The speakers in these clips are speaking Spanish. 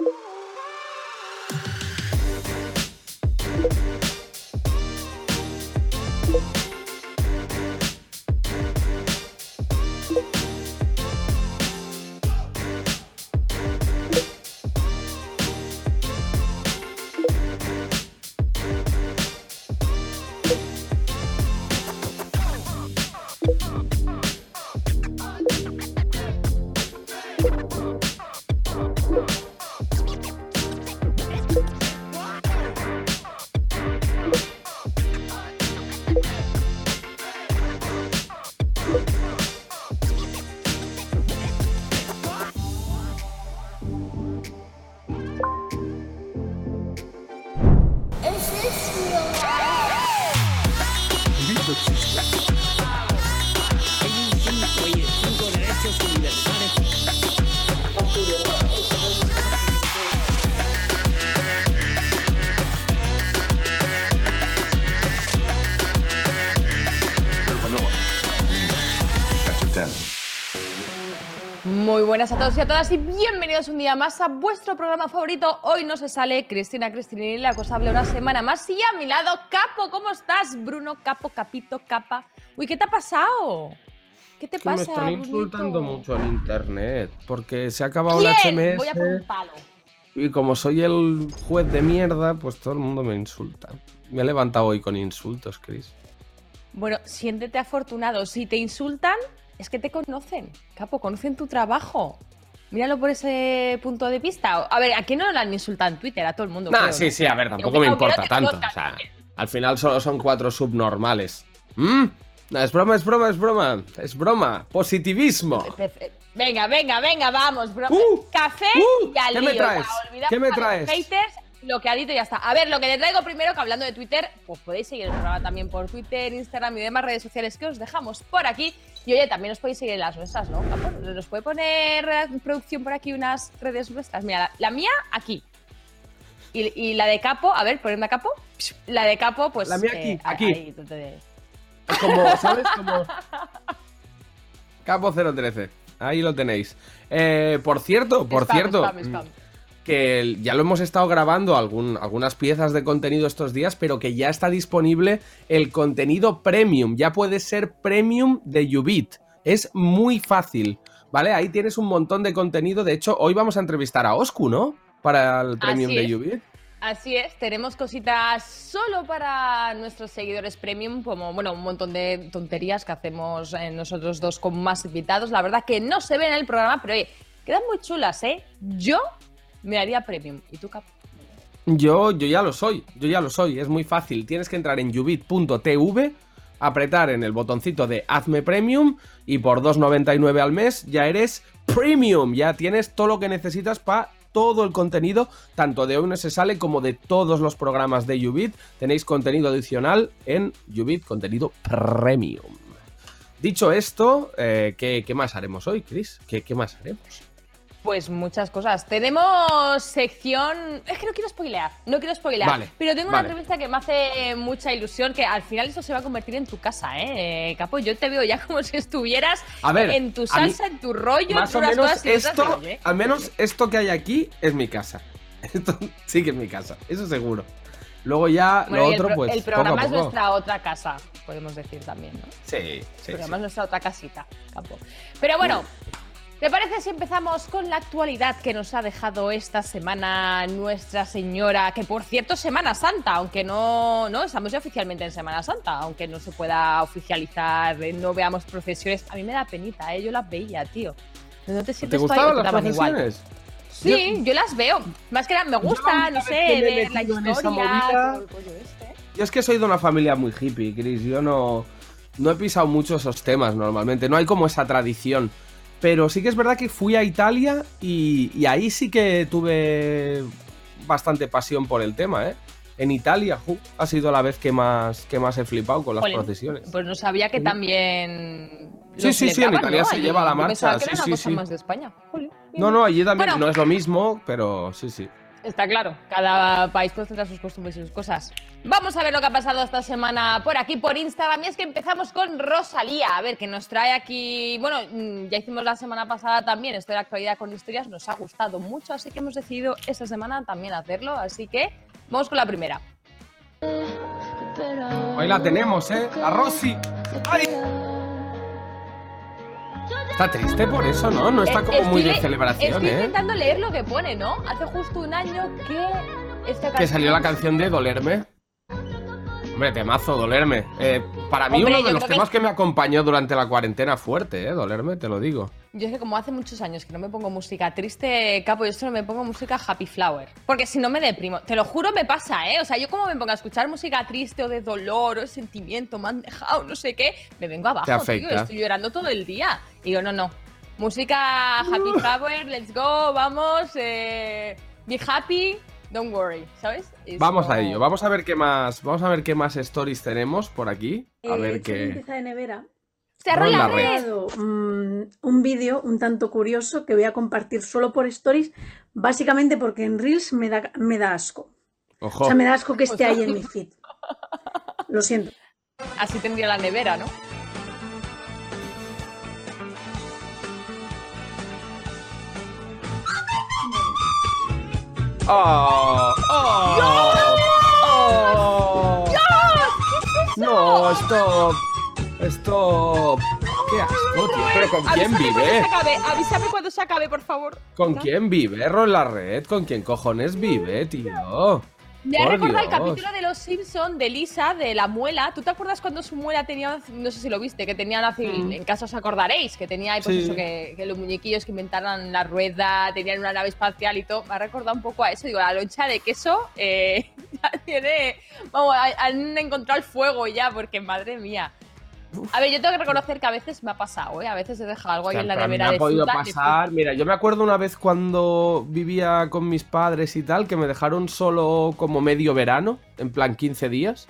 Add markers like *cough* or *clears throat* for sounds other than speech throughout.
you buenas a todos y a todas y bienvenidos un día más a vuestro programa favorito. Hoy no se sale Cristina Cristinini, la cosa habla una semana más y a mi lado, Capo, ¿cómo estás? Bruno, Capo, Capito, Capa. Uy, ¿qué te ha pasado? ¿Qué te pasa? Me están insultando mucho en internet porque se ha acabado el HMS. Voy a por un palo. Y como soy el juez de mierda, pues todo el mundo me insulta. Me he levantado hoy con insultos, Chris. Bueno, siéntete afortunado. Si te insultan, es que te conocen, capo, conocen tu trabajo. Míralo por ese punto de vista. A ver, ¿a quién no le han insultado en Twitter? A todo el mundo. Nah, creo, sí, ¿no? sí, a ver, tampoco me no importa tanto. O sea, al final solo son cuatro subnormales. ¿Mm? No, es broma, es broma, es broma. Es broma. Positivismo. Venga, venga, venga, vamos, bro. Uh, Café uh, y al ¿qué me traes? ¿Qué me traes? haters, lo que ha dicho ya está. A ver, lo que te traigo primero, que hablando de Twitter, pues podéis seguir el programa también por Twitter, Instagram y demás redes sociales que os dejamos por aquí. Y oye, también os podéis seguir en las nuestras, ¿no? Capo? Nos puede poner producción por aquí unas redes nuestras. Mira, la, la mía aquí. Y, y la de Capo, a ver, ponedme a Capo. La de Capo, pues. La mía aquí, eh, aquí. ahí, donde- Es como, ¿sabes? Como. *laughs* Capo 013. Ahí lo tenéis. Eh, por cierto, por Spam, cierto. spam, spam. Que ya lo hemos estado grabando algún- algunas piezas de contenido estos días, pero que ya está disponible el contenido premium. Ya puede ser premium de Ubit. Es muy fácil, ¿vale? Ahí tienes un montón de contenido. De hecho, hoy vamos a entrevistar a Oscu, ¿no? Para el premium Así de. Ubit. Así es, tenemos cositas solo para nuestros seguidores premium, como bueno, un montón de tonterías que hacemos eh, nosotros dos con más invitados. La verdad que no se ven en el programa, pero oye, quedan muy chulas, ¿eh? Yo me haría premium. ¿Y tú, Cap? Yo, yo ya lo soy, yo ya lo soy, es muy fácil. Tienes que entrar en ubit.tv, apretar en el botoncito de Hazme Premium y por 2,99 al mes ya eres Premium. Ya tienes todo lo que necesitas para todo el contenido, tanto de Hoy No Se Sale como de todos los programas de Ubit. Tenéis contenido adicional en Ubit, contenido Premium. Dicho esto, eh, ¿qué, qué más haremos hoy, Chris? ¿Qué, qué más haremos? Pues muchas cosas. Tenemos sección. Es que no quiero spoilear, no quiero spoilear. Vale, pero tengo una vale. entrevista que me hace mucha ilusión, que al final esto se va a convertir en tu casa, ¿eh? Capo, yo te veo ya *laughs* como si estuvieras A ver, en tu mí- salsa, en tu rollo, Más en o menos cosas esto, ¿eh? al menos esto que hay aquí es mi casa. *laughs* Esto sí que es mi casa, eso seguro. Luego ya Bueno, lo el, otro, pro- pues. el programa poco a es nuestra otra casa, podemos decir también, ¿no? Sí, El sí, programa sí. es nuestra otra casita, Capo. Pero bueno, ¿te parece si empezamos con la actualidad que nos ha dejado esta semana Nuestra Señora? Que por cierto, Semana Santa, aunque no, no estamos ya oficialmente en Semana Santa, aunque no se pueda oficializar, eh, no veamos procesiones. A mí me da penita, ¿eh? Yo las veía, tío. ¿No te ¿Te sientes ahí? gustaban ¿O te las daban igual? procesiones? Sí, yo, las veo. Más que nada, me gusta, no sé, ver la historia, movida- todo el rollo este. Yo es que soy de una familia muy hippie, Chris. Yo no, no he pisado mucho esos temas normalmente. No hay como esa tradición. Pero sí que es verdad que fui a Italia y, y ahí sí que tuve bastante pasión por el tema, ¿eh? En Italia ha sido la vez que más, que más he flipado con las Jolín, procesiones. Pues no sabía que también. Sí, sí, sí, en Italia ¿no? se Allí. lleva la marcha, pensaba que sí, una sí, cosa sí. más de España. Jolín, No, no, allí también Bueno. no es lo mismo, pero sí, sí. Está claro, cada país puede tener sus costumbres y sus cosas. Vamos a ver lo que ha pasado esta semana por aquí, por Instagram. Y es que empezamos con Rosalía. A ver, que nos trae aquí. Bueno, mm, ya hicimos la semana pasada también esto de la actualidad con historias. Nos ha gustado mucho, así que hemos decidido esta semana también hacerlo. Así que vamos con la primera. Hoy la tenemos, ¿eh? A Rosy. ¡Ay! Está triste por eso, ¿no? No está como muy estoy de le- celebración, Estoy ¿eh? intentando leer lo que pone, ¿no? Hace justo un año que esta Que salió la canción de Dolerme. Hombre, temazo, Dolerme. Eh, para mí Hombre, uno de los que temas que me acompañó durante la cuarentena fuerte, ¿eh? Dolerme, te lo digo. Yo es que como hace muchos años que no me pongo música triste, capo, yo solo me pongo música happy flower. Porque si no me deprimo. Te lo juro, me pasa, ¿eh? O sea, yo como me pongo a escuchar música triste o de dolor o de sentimiento, me han dejado, no sé qué, me vengo abajo, Te afecta. tío. Estoy llorando todo el día. Y digo, no, no. Música happy flower, let's go, vamos. Eh, be happy, don't worry, ¿sabes? Es Vamos a ello, vamos a ver qué más, vamos a ver qué más stories tenemos por aquí. A Eh, ver qué. de nevera. Se la red. red. dado, mm, un vídeo un tanto curioso que voy a compartir solo por stories, básicamente porque en Reels me da, me da asco. Ojo. O sea, me da asco que esté ahí en mi feed. Lo siento. Así tendría la nevera, ¿no? ¡Oh! ¡Oh! ¡Oh! No, stop. Stop. Qué asco, tío. Pero ¿con quién Avísame cuando vive? se acabe, avísame cuando se acabe, por favor. ¿Con ¿No? quién vive, Ron la red? ¿Con quién cojones vive, tío? Me ha recordado el capítulo de Los Simpson de Lisa, de la muela. ¿Tú te acuerdas cuando su muela tenía, no sé si lo viste, que tenía una civil, Mm. en casa os acordaréis, que tenía pues Sí. eso, que, que los muñequillos que inventaran la rueda, tenían una nave espacial y todo. Me ha recordado un poco a eso. Digo, la loncha de queso eh, *laughs* ya tiene, vamos, ha- han encontrado el fuego ya, porque madre mía. A ver, yo tengo que reconocer que a veces me ha pasado, ¿eh? A veces he dejado algo ahí O sea, en la nevera me de ha podido fruta, de pasar. Mira, yo me acuerdo una vez cuando vivía con mis padres y tal, que me dejaron solo como medio verano, en plan 15 días.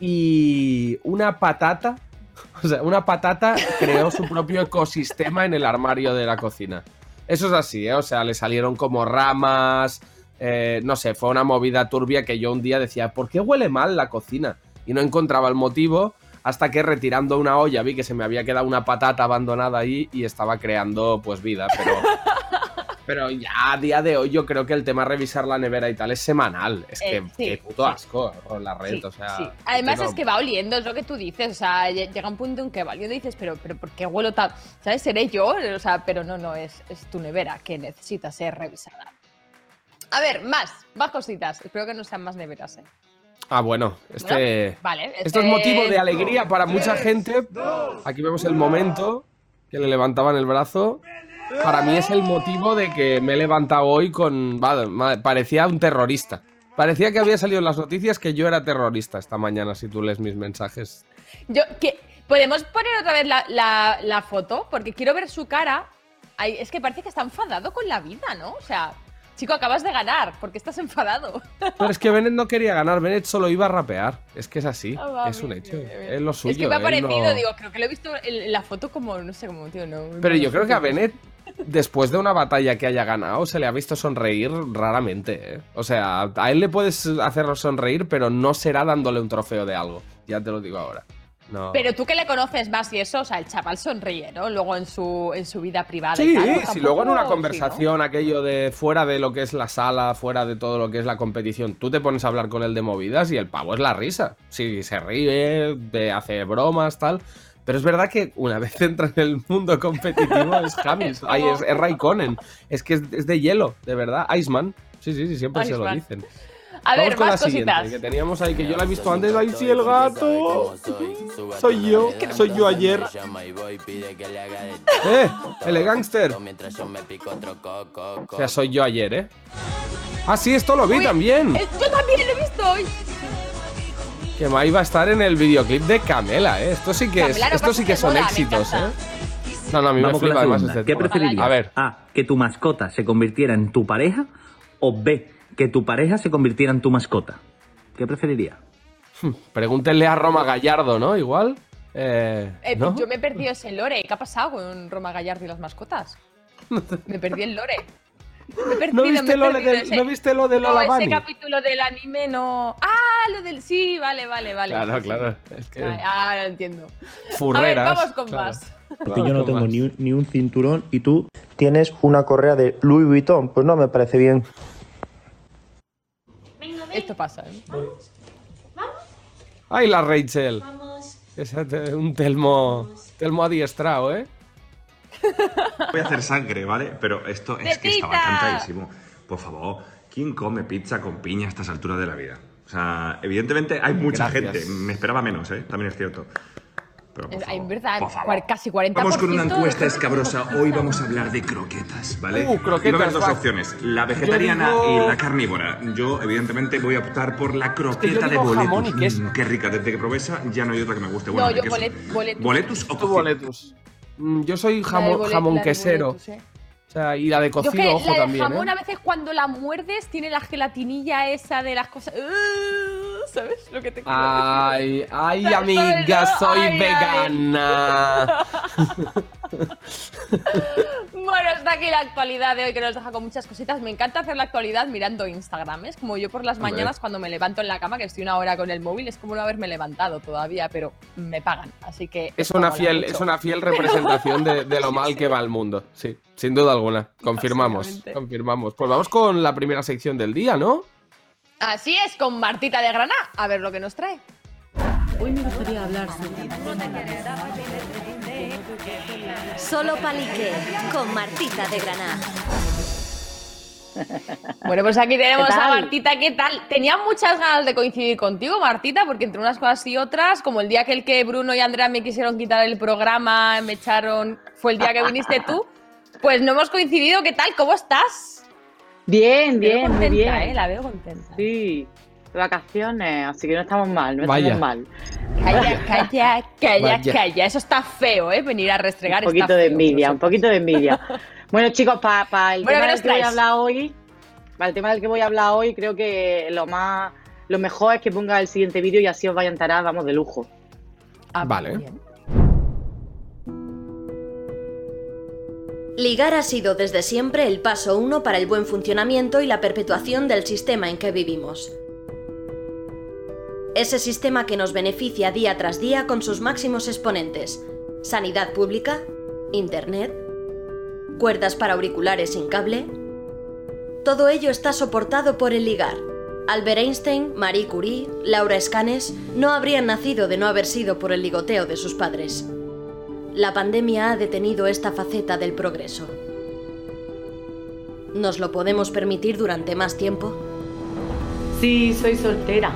Y una patata, *laughs* o sea, una patata creó su propio ecosistema en el armario de la cocina. Eso es así, ¿eh? O sea, le salieron como ramas, eh, no sé, fue una movida turbia que yo un día decía, ¿por qué huele mal la cocina? Y no encontraba el motivo hasta que retirando una olla vi que se me había quedado una patata abandonada ahí y estaba creando pues vida, pero... *laughs* Pero ya a día de hoy yo creo que el tema de revisar la nevera y tal es semanal. Es que Eh, sí, qué puto sí. asco con la red, Sí, o sea... sí. Además que es que va oliendo, es lo que tú dices. O sea, lle- llega un punto en que va oliendo y dices, pero, pero ¿por qué huelo tan...? ¿Sabes? ¿Seré yo? O sea, pero no, no, es, es tu nevera que necesita ser revisada. A ver, más, más cositas. Espero que no sean más neveras, ¿eh? Ah, bueno, este... Vale. Esto es este- motivo de alegría para mucha gente. Aquí vemos el momento que le levantaban el brazo. Para mí es el motivo de que me he levantado hoy con... Parecía un terrorista. Parecía que había salido en las noticias que yo era terrorista esta mañana, si tú lees mis mensajes. Yo, que, ¿Podemos poner otra vez la, la- la foto? Porque quiero ver su cara. Ay, es que parece que está enfadado con la vida, ¿no? O sea, chico, acabas de ganar. ¿Por qué estás enfadado? *laughs* Pero es que Bennett no quería ganar, Bennett solo iba a rapear. Es que es así, Ah, es un hecho. Es lo suyo. es que me ha parecido, no- digo, creo que lo he visto en la foto como, no sé, como, tío, no. Pero yo creo que a Bennett, después de una batalla que haya ganado, se le ha visto sonreír raramente. ¿eh? O sea, a él le puedes hacerlo sonreír, pero no será dándole un trofeo de algo. Ya te lo digo ahora. No. Pero tú que le conoces más y eso, o sea, el chaval sonríe, ¿no? Luego en su, en su vida privada. y Sí, tal, ¿no? si luego en una sí, conversación, aquello de fuera de lo que es la sala, fuera de todo lo que es la competición, tú te pones a hablar con él de movidas y el pavo es la risa. Sí, se ríe, te hace bromas, tal. Pero es verdad que una vez *laughs* entra en el mundo competitivo es ay, es, es Raikkonen, es que es, es de hielo, de verdad, Iceman. Sí, sí, sí, siempre se lo dicen. A Vamos ver, con la más siguiente, cositas. que teníamos ahí, que yo la he visto antes. ¡Ay, sí, el gato! Soy yo, soy yo ayer. *laughs* ¡Eh! ¡El gangster! O sea, soy yo ayer, ¿eh? Ah, sí, esto lo vi Uy, también. Yo también lo he visto hoy. Que Mai va a estar en el videoclip de Camela, ¿eh? Esto sí que, es, lo esto sí que son éxitos, ¿eh? No, no, a mí Vamos me la flipa además este ¿Qué preferirías? A ver, A. Que tu mascota se convirtiera en tu pareja. O B. Que tu pareja se convirtiera en tu mascota. ¿Qué preferirías? pregúntenle a Roma Gallardo, ¿no? Igual. Eh, Eh, ¿no? Yo me he perdido ese lore. ¿Qué ha pasado con Roma Gallardo y las mascotas? Me perdí el lore. Me he *laughs* perdido, ¿No viste, lo de, ese- ¿No viste lo de no, Lola ese Bunny? capítulo del anime no. Ah, lo del. Sí, vale, vale, vale. Claro, Sí, sí. claro. Es que Ah, Ahora lo entiendo. furreras. A ver, vamos con claro. más. Porque yo no tengo ni un, ni un cinturón y tú tienes una correa de Louis Vuitton. Pues no me parece bien. Esto pasa, ¿eh? Ay, la Rachel. Esa te- un telmo, telmo adiestrado, ¿eh? *laughs* Voy a hacer sangre, ¿vale? Pero esto es que estaba ¡Tetita! cantadísimo. Por favor, ¿quién come pizza con piña a estas alturas de la vida? O sea, evidentemente hay mucha Gracias. gente. Me esperaba menos, ¿eh? También es cierto. Pero por Es- favor, En verdad, por favor. cuar- casi 40%. Vamos con una encuesta escabrosa. Hoy vamos a hablar de croquetas, ¿vale? Uh, croquetas, Y va a haber dos opciones, la vegetariana digo- y la carnívora. Yo, evidentemente, voy a optar por la croqueta de digo boletus. jamón y queso. Mm, qué rica, desde que probé esa ya no hay otra que me guste. No, Bueno, de yo bolet- boletus. ¿Boletus o boletus. Mm, Yo soy de jamón, bolet- jamón de quesero. boletus, ¿eh? O sea, y la de Yo es cocido, que ojo la del también, jamón ¿eh? a veces cuando la muerdes tiene la gelatinilla esa de las cosas. ¡Ugh! ¿Sabes lo que te quiero Ay, ay, No, amiga, no, soy ay, ay. vegana. *laughs* Bueno, está aquí la actualidad de hoy que nos deja con muchas cositas. Me encanta hacer la actualidad mirando Instagram. Es como yo por las mañanas cuando me levanto en la cama, que estoy una hora con el móvil, es como no haberme levantado todavía, pero me pagan. Así que. Es una fiel, es una fiel representación de, de lo *laughs* mal que va el mundo. Sí, sin duda alguna. Confirmamos, confirmamos. Pues vamos con la primera sección del día, ¿no? Así es, con Martita de Granada. A ver lo que nos trae. Hoy me gustaría hablar sobre Solo palique con Martita de Granada. *laughs* Bueno, pues aquí tenemos ¿Qué a tal? Martita. ¿Qué tal? Tenía muchas ganas de coincidir contigo, Martita, porque entre unas cosas y otras, como el día que el que Bruno y Andrea me quisieron quitar el programa, me echaron, fue el día que viniste tú, pues no hemos coincidido. ¿Qué tal? ¿Cómo estás? Bien, veo bien, muy bien. ¿eh? La veo contenta. Sí, de vacaciones, así que no estamos mal, no Vaya. estamos mal. Calla, calla, calla, Vaya. calla. Eso está feo, ¿eh? Venir a restregar Un poquito está de feo, envidia, un poquito de envidia. *laughs* Bueno, chicos, para el Bueno, tema ¿qué del nos que voy a hablar hoy, para el tema del que voy a hablar hoy, creo que lo más, lo mejor es que ponga el siguiente vídeo y así os vaya a enterar, vamos, de lujo. Ah, Vale. bien. Ligar ha sido desde siempre el paso uno para el buen funcionamiento y la perpetuación del sistema en que vivimos. Ese sistema que nos beneficia día tras día con sus máximos exponentes. Sanidad pública, Internet, cuerdas para auriculares sin cable. Todo ello está soportado por el ligar. Albert Einstein, Marie Curie, Laura Escanes no habrían nacido de no haber sido por el ligoteo de sus padres. La pandemia ha detenido esta faceta del progreso. ¿Nos lo podemos permitir durante más tiempo? Sí, soy soltera.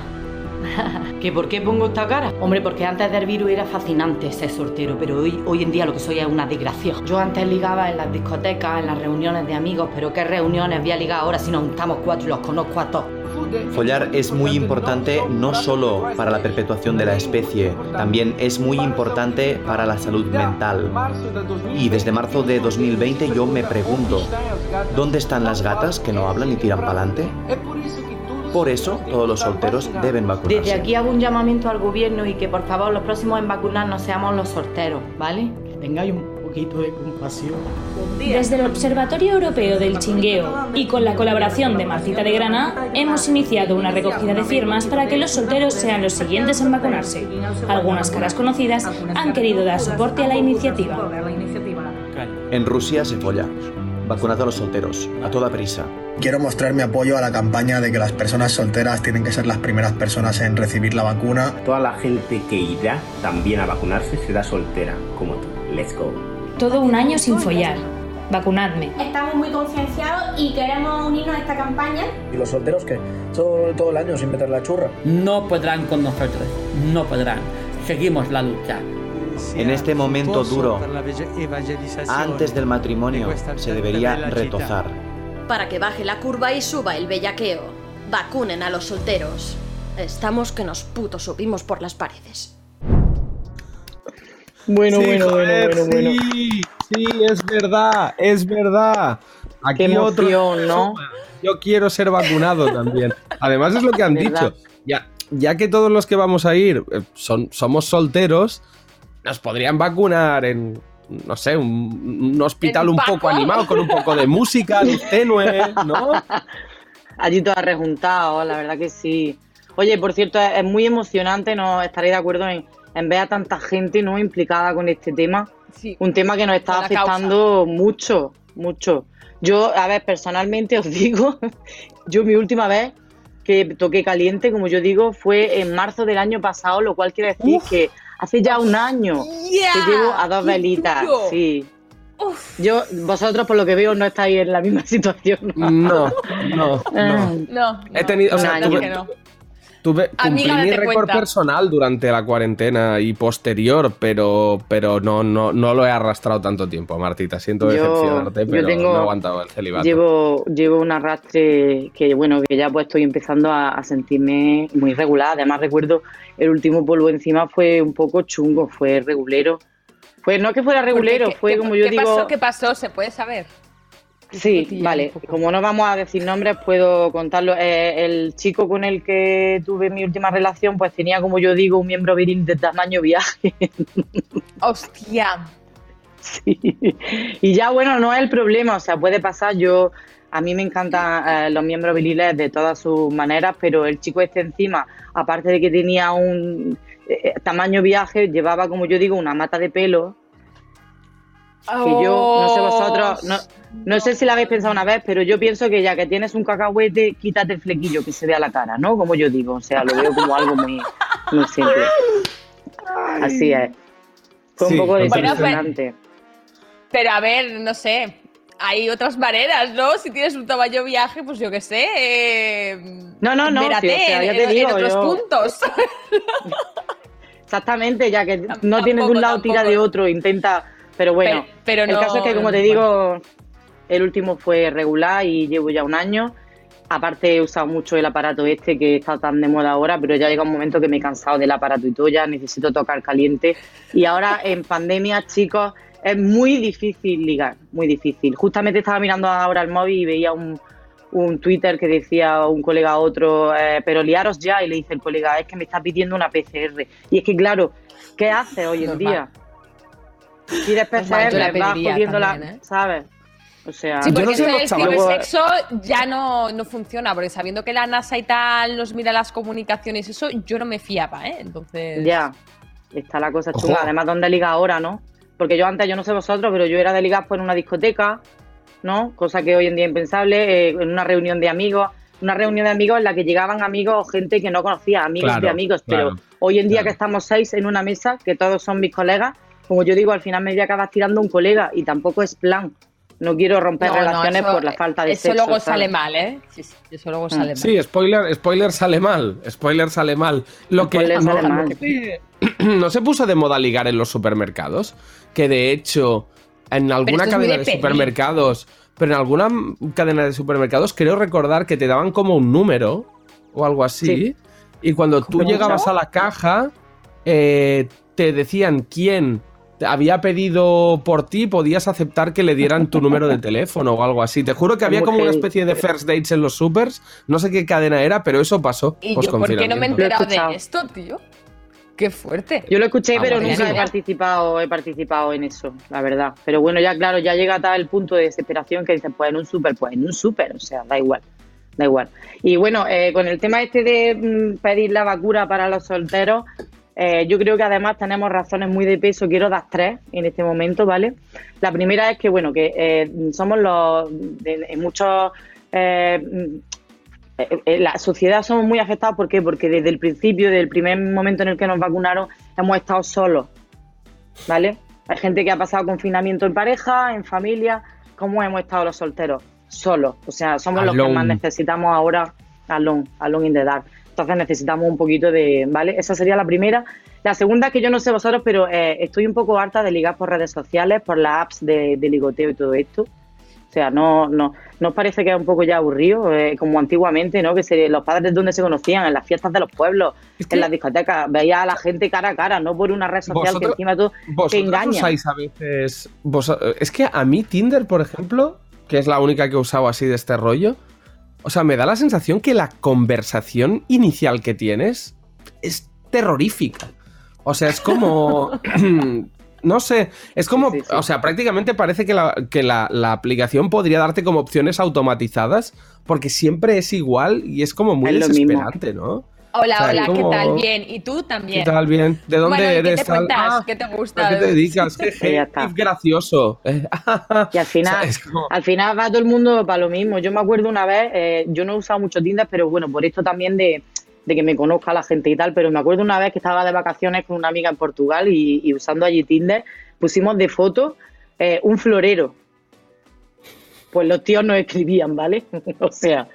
*laughs* ¿Que por qué pongo esta cara? Hombre, porque antes del virus era fascinante ser soltero, pero hoy, hoy en día lo que soy es una desgracia. Yo antes ligaba en las discotecas, en las reuniones de amigos, pero ¿qué reuniones voy a ligar ahora si nos juntamos cuatro y los conozco a todos? Follar es muy importante no solo para la perpetuación de la especie, también es muy importante para la salud mental. Y desde marzo de 2020 yo me pregunto, ¿dónde están las gatas que no hablan y tiran pa'lante? Por eso todos los solteros deben vacunarse. Desde aquí hago un llamamiento al gobierno y que por favor los próximos en vacunarnos seamos los solteros, ¿vale? Que tengáis un poquito de compasión. Desde el Observatorio Europeo del Chingueo y con la colaboración de Martita de Granada, hemos iniciado una recogida de firmas para que los solteros sean los siguientes en vacunarse. Algunas caras conocidas han querido dar soporte a la iniciativa. En Rusia se folla. Vacunad a los solteros, a toda prisa. Quiero mostrar mi apoyo a la campaña de que las personas solteras tienen que ser las primeras personas en recibir la vacuna. Toda la gente que irá también a vacunarse será soltera, como tú. Let's go. Todo un año sin follar. Vacunadme. Estamos muy concienciados y queremos unirnos a esta campaña. ¿Y los solteros qué? Todo, todo el año sin meter la churra. No podrán con nosotros, no podrán. Seguimos la lucha. En este momento duro, antes del matrimonio, se debería retozar. Para que baje la curva y suba el bellaqueo. Vacunen a los solteros. Estamos que nos puto subimos por las paredes. Bueno, Sí, bueno, joder, bueno, bueno, bueno. Sí, sí, es verdad, es verdad. Aquí Qué otro. emoción, ¿no? Yo quiero ser vacunado también. Además es lo que han ¿Verdad? dicho. Ya, ya que todos los que vamos a ir eh, son, somos solteros, nos podrían vacunar en, no sé, un, un hospital un poco animado, con un poco de música, luz tenue, ¿no? *laughs* Allí todo rejuntado, la verdad que sí. Oye, por cierto, es, es muy emocionante, no estaréis de acuerdo en, en ver a tanta gente no implicada con este tema. Sí. Un tema que nos está la causa. afectando mucho, mucho. Yo, a ver, personalmente os *laughs* digo, yo mi última vez que toqué caliente, como yo digo, fue en marzo del año pasado, lo cual quiere decir que hace ya un año Yeah, que llevo a dos velitas. duro. Sí. Yo, vosotros por lo que veo no estáis en la misma *laughs* situación. No, no, no. *laughs* No, He tenido, o sea, tuve, que no. Tuve- Amiga, cumplí mi récord personal durante la cuarentena y posterior, pero, pero no, no, no lo he arrastrado tanto tiempo, Martita. Siento Yo- decepcionarte, yo pero tengo- no he aguantado el celibato. Llevo, llevo un arrastre que, bueno, que ya pues estoy empezando a, a sentirme muy regular. Además, recuerdo el último polvo encima fue un poco chungo, fue regulero. Pues no que fuera regulero, fue ¿Qué- como yo ¿qué digo. Pasó? ¿Qué pasó? ¿Se puede saber? Sí, vale. Como no vamos a decir nombres, puedo contarlo. Eh, el chico con el que tuve mi última relación, pues tenía, como yo digo, un miembro viril de tamaño viaje. *laughs* Hostia. Sí. Y ya, bueno, no es el problema, o sea, puede pasar. Yo, a mí me encantan eh, los miembros viriles de todas sus maneras, pero el chico este encima, aparte de que tenía un eh, tamaño viaje, llevaba, como yo digo, una mata de pelo. Que yo, no sé vosotros, no, no sé si la habéis pensado una vez, pero yo pienso que ya que tienes un cacahuete, quítate el flequillo que se vea la cara, ¿no? Como yo digo, o sea, lo veo como algo muy, muy simple. Así es. Fue Sí, un poco decepcionante. Pero a ver, no sé. Hay otras maneras, ¿no? Si tienes un tamaño viaje, pues yo qué sé. eh, No, no, no, mírate sí, o sea, ya te en digo, otros yo- puntos. *laughs* Exactamente, ya que no *laughs* tienes de un lado, tira de otro, intenta. Pero bueno, Pero- pero el caso es que, como te digo, el último fue regular y llevo ya un año. Aparte, he usado mucho el aparato este que está tan de moda ahora, pero ya llega un momento que me he cansado del aparato y todo, ya necesito tocar caliente. Y ahora en pandemia, chicos, es muy difícil ligar, muy difícil. Justamente estaba mirando ahora el móvil y veía un, un Twitter que decía un colega a otro, eh, pero liaros ya, y le dice el colega, es que me está pidiendo una PCR. Y es que, claro, ¿qué hace hoy en Normal. día? Pides Normal, yo la vas también, ¿eh? ¿sabes? O sea, Sí, porque esto del Luego- cibersexo ya no, no funciona, porque sabiendo que la NASA y tal nos mira las comunicaciones, eso yo no me fiaba, ¿eh? Entonces. Ya, está la cosa chunga. Además, ¿dónde liga ahora, no? Porque yo antes, yo no sé vosotros, pero yo era de ligar pues, en una discoteca, ¿no? Cosa que hoy en día es impensable, eh, en una reunión de amigos, una reunión de amigos en la que llegaban amigos o gente que no conocía, amigos Claro, de amigos, claro, pero hoy en día que estamos seis en una mesa, que todos son mis colegas, como yo digo, al final me voy a acabar tirando un colega y tampoco es plan. No quiero romper No, no, relaciones eso- por la falta de Eso sexo. luego ¿sabes? sale mal, ¿eh? Sí, sí, eso luego sale mal. Sí, spoiler, spoiler sale mal. Spoiler sale mal. Lo que Spoiler no, sale mal. no se- *clears throat* no se puso de moda ligar en los supermercados. Que de hecho, en alguna cadena de supermercados, pero en alguna cadena de supermercados, creo recordar que te daban como un número o algo así. Sí. Y cuando tú llegabas a la caja, eh, te decían quién había pedido por ti, podías aceptar que le dieran tu número de teléfono o algo así. Te juro que había como una especie de first dates en los supers. No sé qué cadena era, pero eso pasó. ¿Y yo por qué no me he enterado de esto, tío? Qué fuerte. Yo lo escuché, Ah, pero nunca he participado, he participado en eso, la verdad. Pero bueno, ya claro, ya llega hasta el punto de desesperación que dices, pues en un súper, pues en un súper, o sea, da igual, da igual. Y bueno, eh, con el tema este de mm, pedir la vacuna para los solteros, eh, yo creo que además tenemos razones muy de peso, quiero dar tres en este momento, ¿vale? La primera es que, bueno, que eh, somos los, de- en muchos... eh, mm, eh, eh, la sociedad somos muy afectados, ¿por qué? Porque desde el principio, desde el primer momento en el que nos vacunaron, hemos estado solos, ¿vale? Hay gente que ha pasado confinamiento en pareja, en familia, ¿cómo hemos estado los solteros? Solos, o sea, somos los que más necesitamos ahora, alone, alone in the dark. Entonces necesitamos un poquito de, ¿vale? Esa sería la primera. La segunda que yo no sé vosotros, pero eh, estoy un poco harta de ligar por redes sociales, por las apps de, de ligoteo y todo esto. O sea, no, no, ¿no os parece que es un poco ya aburrido? Eh, como antiguamente, ¿no? Que se, los padres donde se conocían, en las fiestas de los pueblos, en las discotecas, veía a la gente cara a cara, no por una red social que encima todo te ¿Vosotros engaña. usáis a veces. vos- es que a mí, Tinder, por ejemplo, que es la única que he usado así de este rollo, o sea, me da la sensación que la conversación inicial que tienes es terrorífica. O sea, es como. *laughs* *clears throat* no sé, es como, o sea, prácticamente parece que, la, que la, la aplicación podría darte como opciones automatizadas, porque siempre es igual y es como muy Es desesperante, ¿no? Hola, O sea, hola, es ¿qué tal? Bien. ¿Y tú también? ¿Qué tal? Bien. ¿De dónde Bueno, ¿y eres? ¿Qué te cuentas? Ah, ¿Qué te gusta? ¿A qué te dedicas? *laughs* Qué Ya está. qué gracioso. *laughs* Y al final, es como- al final va todo el mundo para lo mismo. Yo me acuerdo una vez, eh, yo no he usado mucho Tinder, pero bueno, por esto también de, de que me conozca la gente y tal, pero me acuerdo una vez que estaba de vacaciones con una amiga en Portugal y, y usando allí Tinder, pusimos de foto eh, un florero. Pues los tíos nos escribían, ¿vale? *laughs* o sea,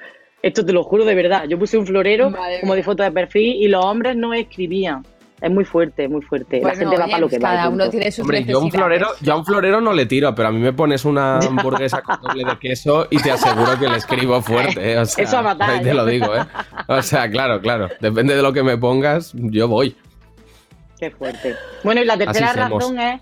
esto te lo juro de verdad. Yo puse un florero Madre como de foto de perfil y los hombres no escribían. Es muy fuerte, muy fuerte. la gente va para lo que va. cada uno tiene sus Hombre, yo a un florero, yo a un florero no le tiro, pero a mí me pones una *laughs* hamburguesa con doble de queso y te aseguro que le escribo fuerte. eh, O sea, Eso a matar, ahí te ¿eh? lo digo, ¿eh? O sea, claro, claro. Depende de lo que me pongas, yo voy. Qué fuerte. Bueno, y la tercera razón es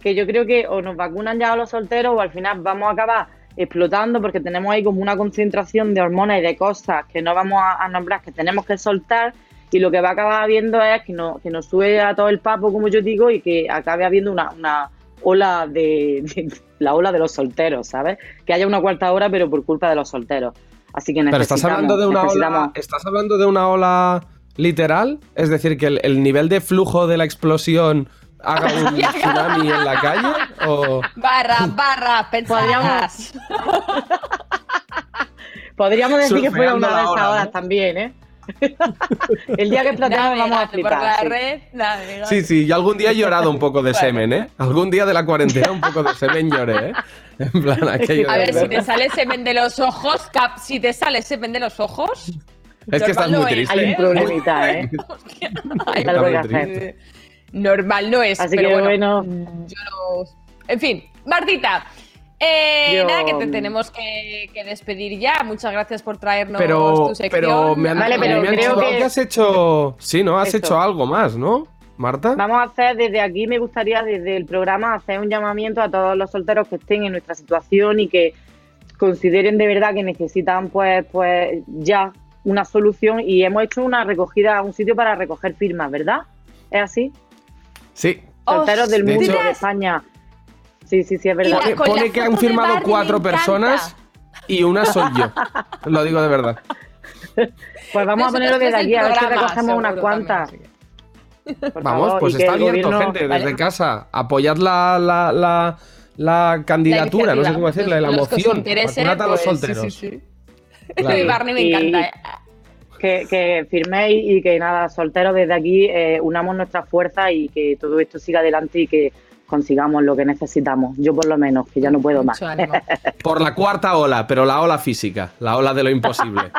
que yo creo que o nos vacunan ya a los solteros o al final vamos a acabar explotando porque tenemos ahí como una concentración de hormonas y de cosas que no vamos a, a nombrar, que tenemos que soltar y lo que va a acabar habiendo es que, no, que nos sube a todo el papo, como yo digo, y que acabe habiendo una, una ola de, de- la ola de los solteros, ¿sabes? Que haya una cuarta hora, pero por culpa de los solteros. Así que Pero necesitamos, estás hablando de una ola. ¿Estás hablando de una ola literal? Es decir, que el, el nivel de flujo de la explosión haga un *laughs* tsunami en la calle. ¿O Barra, barra, pensaríamos. *laughs* Podríamos decir que fuera una de esas horas ¿no? también, ¿eh? *laughs* el día que explotemos vamos a flipar. la sí. red, navegando. Sí, sí, yo algún día he llorado un poco de semen, ¿eh? Algún día de la cuarentena un poco de semen lloré, ¿eh? En plan, aquello A de- ver, si te sale semen de los ojos, cap, si te sale semen de los ojos. Es que estás muy es, triste. Hay un ¿eh? problemita, ¿eh? Hay algo que hacer. Normal no es, Así pero que bueno, bueno, yo no... En fin, Martita, eh, Yo- nada, que te tenemos que, que despedir ya. Muchas gracias por traernos Pero, tu sección. pero me han, Vale, pero me han creo chivado que- que has hecho. Sí, ¿no? Has hecho algo más, ¿no? Marta. vamos a hacer desde aquí, me gustaría desde el programa hacer un llamamiento a todos los solteros que estén en nuestra situación y que consideren de verdad que necesitan pues, pues ya una solución y hemos hecho una recogida, un sitio para recoger firmas, ¿verdad? ¿Es así? Sí. Solteros del De mundo, hecho- de España. Sí, sí, sí, es verdad. Pone, con la pone que han firmado cuatro personas y una soy yo. Lo digo de verdad. Pues vamos a ponerlo desde aquí, a ver si recogemos unas seguro cuantas. también, Por Vamos, favor, pues está abierto, gobierno- gente, Vale. desde casa. Apoyad la, la, la, la candidatura, no sé cómo decirle, la Los que os moción. interese, Vacunad a los pues, sí, solteros. sí, sí. Claro. Barney me Y- encanta. Que, que firméis y que nada, solteros desde aquí eh, unamos nuestras fuerzas y que todo esto siga adelante y que consigamos lo que necesitamos. Yo por lo menos, que ya no puedo más. Mucho ánimo. *laughs* Por la cuarta ola, pero la ola física, la ola de lo imposible.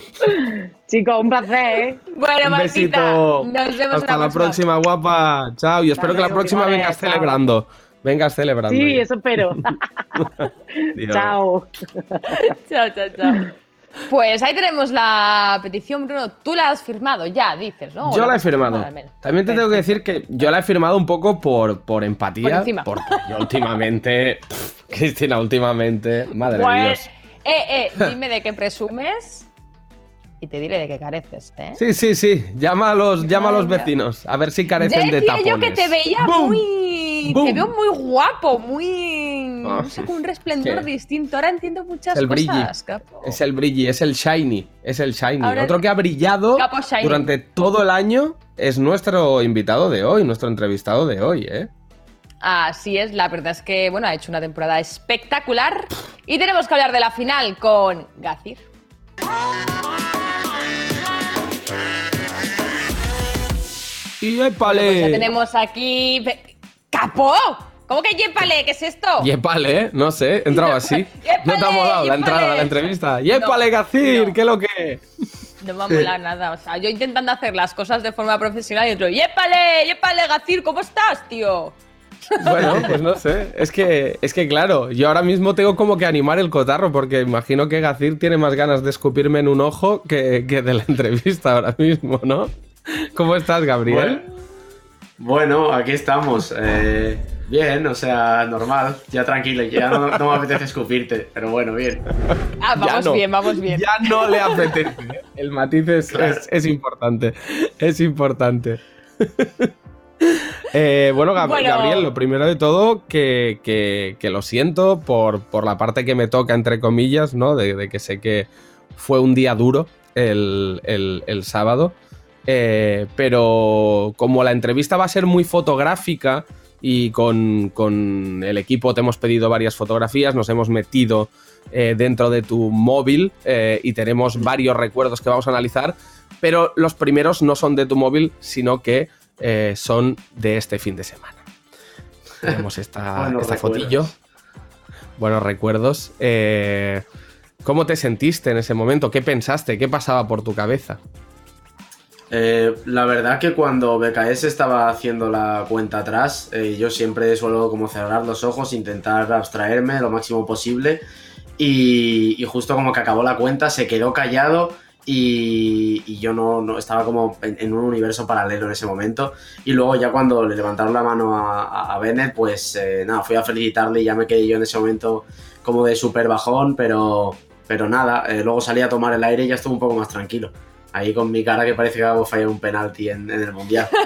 *laughs* Chicos, un placer, ¿eh? Bueno, Un Martita, besito. nos vemos Hasta la próxima. próxima, guapa. Chao. Y espero que la próxima vale, vengas chao. celebrando. Vengas celebrando. Sí, eso espero. *laughs* Chao. Chao, chao, chao. Pues ahí tenemos la petición, Bruno. Tú la has firmado ya, dices, ¿no? Yo la he firmado. menos. También te tengo que decir que yo la he firmado un poco por, por empatía. Por. Porque yo últimamente. *laughs* Cristina, últimamente. Madre de Pues, Dios. eh, eh, dime de qué presumes y te diré de qué careces, ¿eh? Sí, sí, sí. Llama a los, llama a los vecinos. A ver si Ya carecen de tapones. yo que te veía ¡Bum! muy. ¡Bum! Te veo muy guapo, muy. Ah, no sé, con un resplendor distinto. Ahora entiendo muchas el cosas, capo. Es el brilli, es el shiny. Es el shiny. Ahora- Otro que ha brillado durante todo el año es nuestro invitado de hoy, nuestro entrevistado de hoy, ¿eh? Así es, la verdad es que bueno, ha hecho una temporada espectacular. Y tenemos que hablar de la final con Gazir. Y Pues ya tenemos aquí. ¡Capó! ¿Cómo que yépale? ¿Qué es esto? Y épale, ¿eh? No sé, entraba así. *laughs* No te ha molado la yépale. entrada a la entrevista. Y épale, No, Gacir, no. ¿qué es lo que? No me ha molado nada. O sea, yo intentando hacer las cosas de forma profesional y otro, ¡yépale! ¡yépale, Gazir! ¿Cómo estás, tío? *laughs* Bueno, pues no sé. Es que, es que claro, yo ahora mismo tengo como que animar el cotarro, porque imagino que Gacir tiene más ganas de escupirme en un ojo que, que de la *laughs* entrevista ahora mismo, ¿no? *laughs* ¿Cómo estás, Gabriel? Bueno, aquí estamos. eh, bien, o sea, normal. Ya tranquilo, ya no, no me apetece escupirte, pero bueno, bien. *laughs* Ah, vamos no. bien, vamos bien. Ya no le apetece. ¿eh? El matiz es, Claro. es- es importante. Es importante. *laughs* Eh, bueno, Gab- Bueno. Gabriel, lo primero de todo, que, que- que lo siento por, por la parte que me toca, entre comillas, ¿no? De, de que sé que fue un día duro el, el- el sábado. Eh, pero como la entrevista va a ser muy fotográfica y con, con el equipo te hemos pedido varias fotografías, nos hemos metido eh, dentro de tu móvil eh, y tenemos varios recuerdos que vamos a analizar, pero los primeros no son de tu móvil, sino que son de este fin de semana. Tenemos *laughs* esta, Buenos esta fotillo. Buenos recuerdos. ¿Cómo te sentiste en ese momento? ¿Qué pensaste? ¿Qué pasaba por tu cabeza? Eh, la verdad que cuando BKS estaba haciendo la cuenta atrás, eh, yo siempre suelo como cerrar los ojos, intentar abstraerme lo máximo posible y, y justo como que acabó la cuenta, se quedó callado y, yo no, estaba como en, un universo paralelo en ese momento y luego ya cuando le levantaron la mano a, a- Bennett, pues eh, nada, fui a felicitarle y ya me quedé yo en ese momento como de súper bajón, pero, pero nada, luego salí a tomar el aire y ya estuve un poco más tranquilo. Ahí con mi cara que parece que hago fallar un penalti en, en el mundial. *laughs*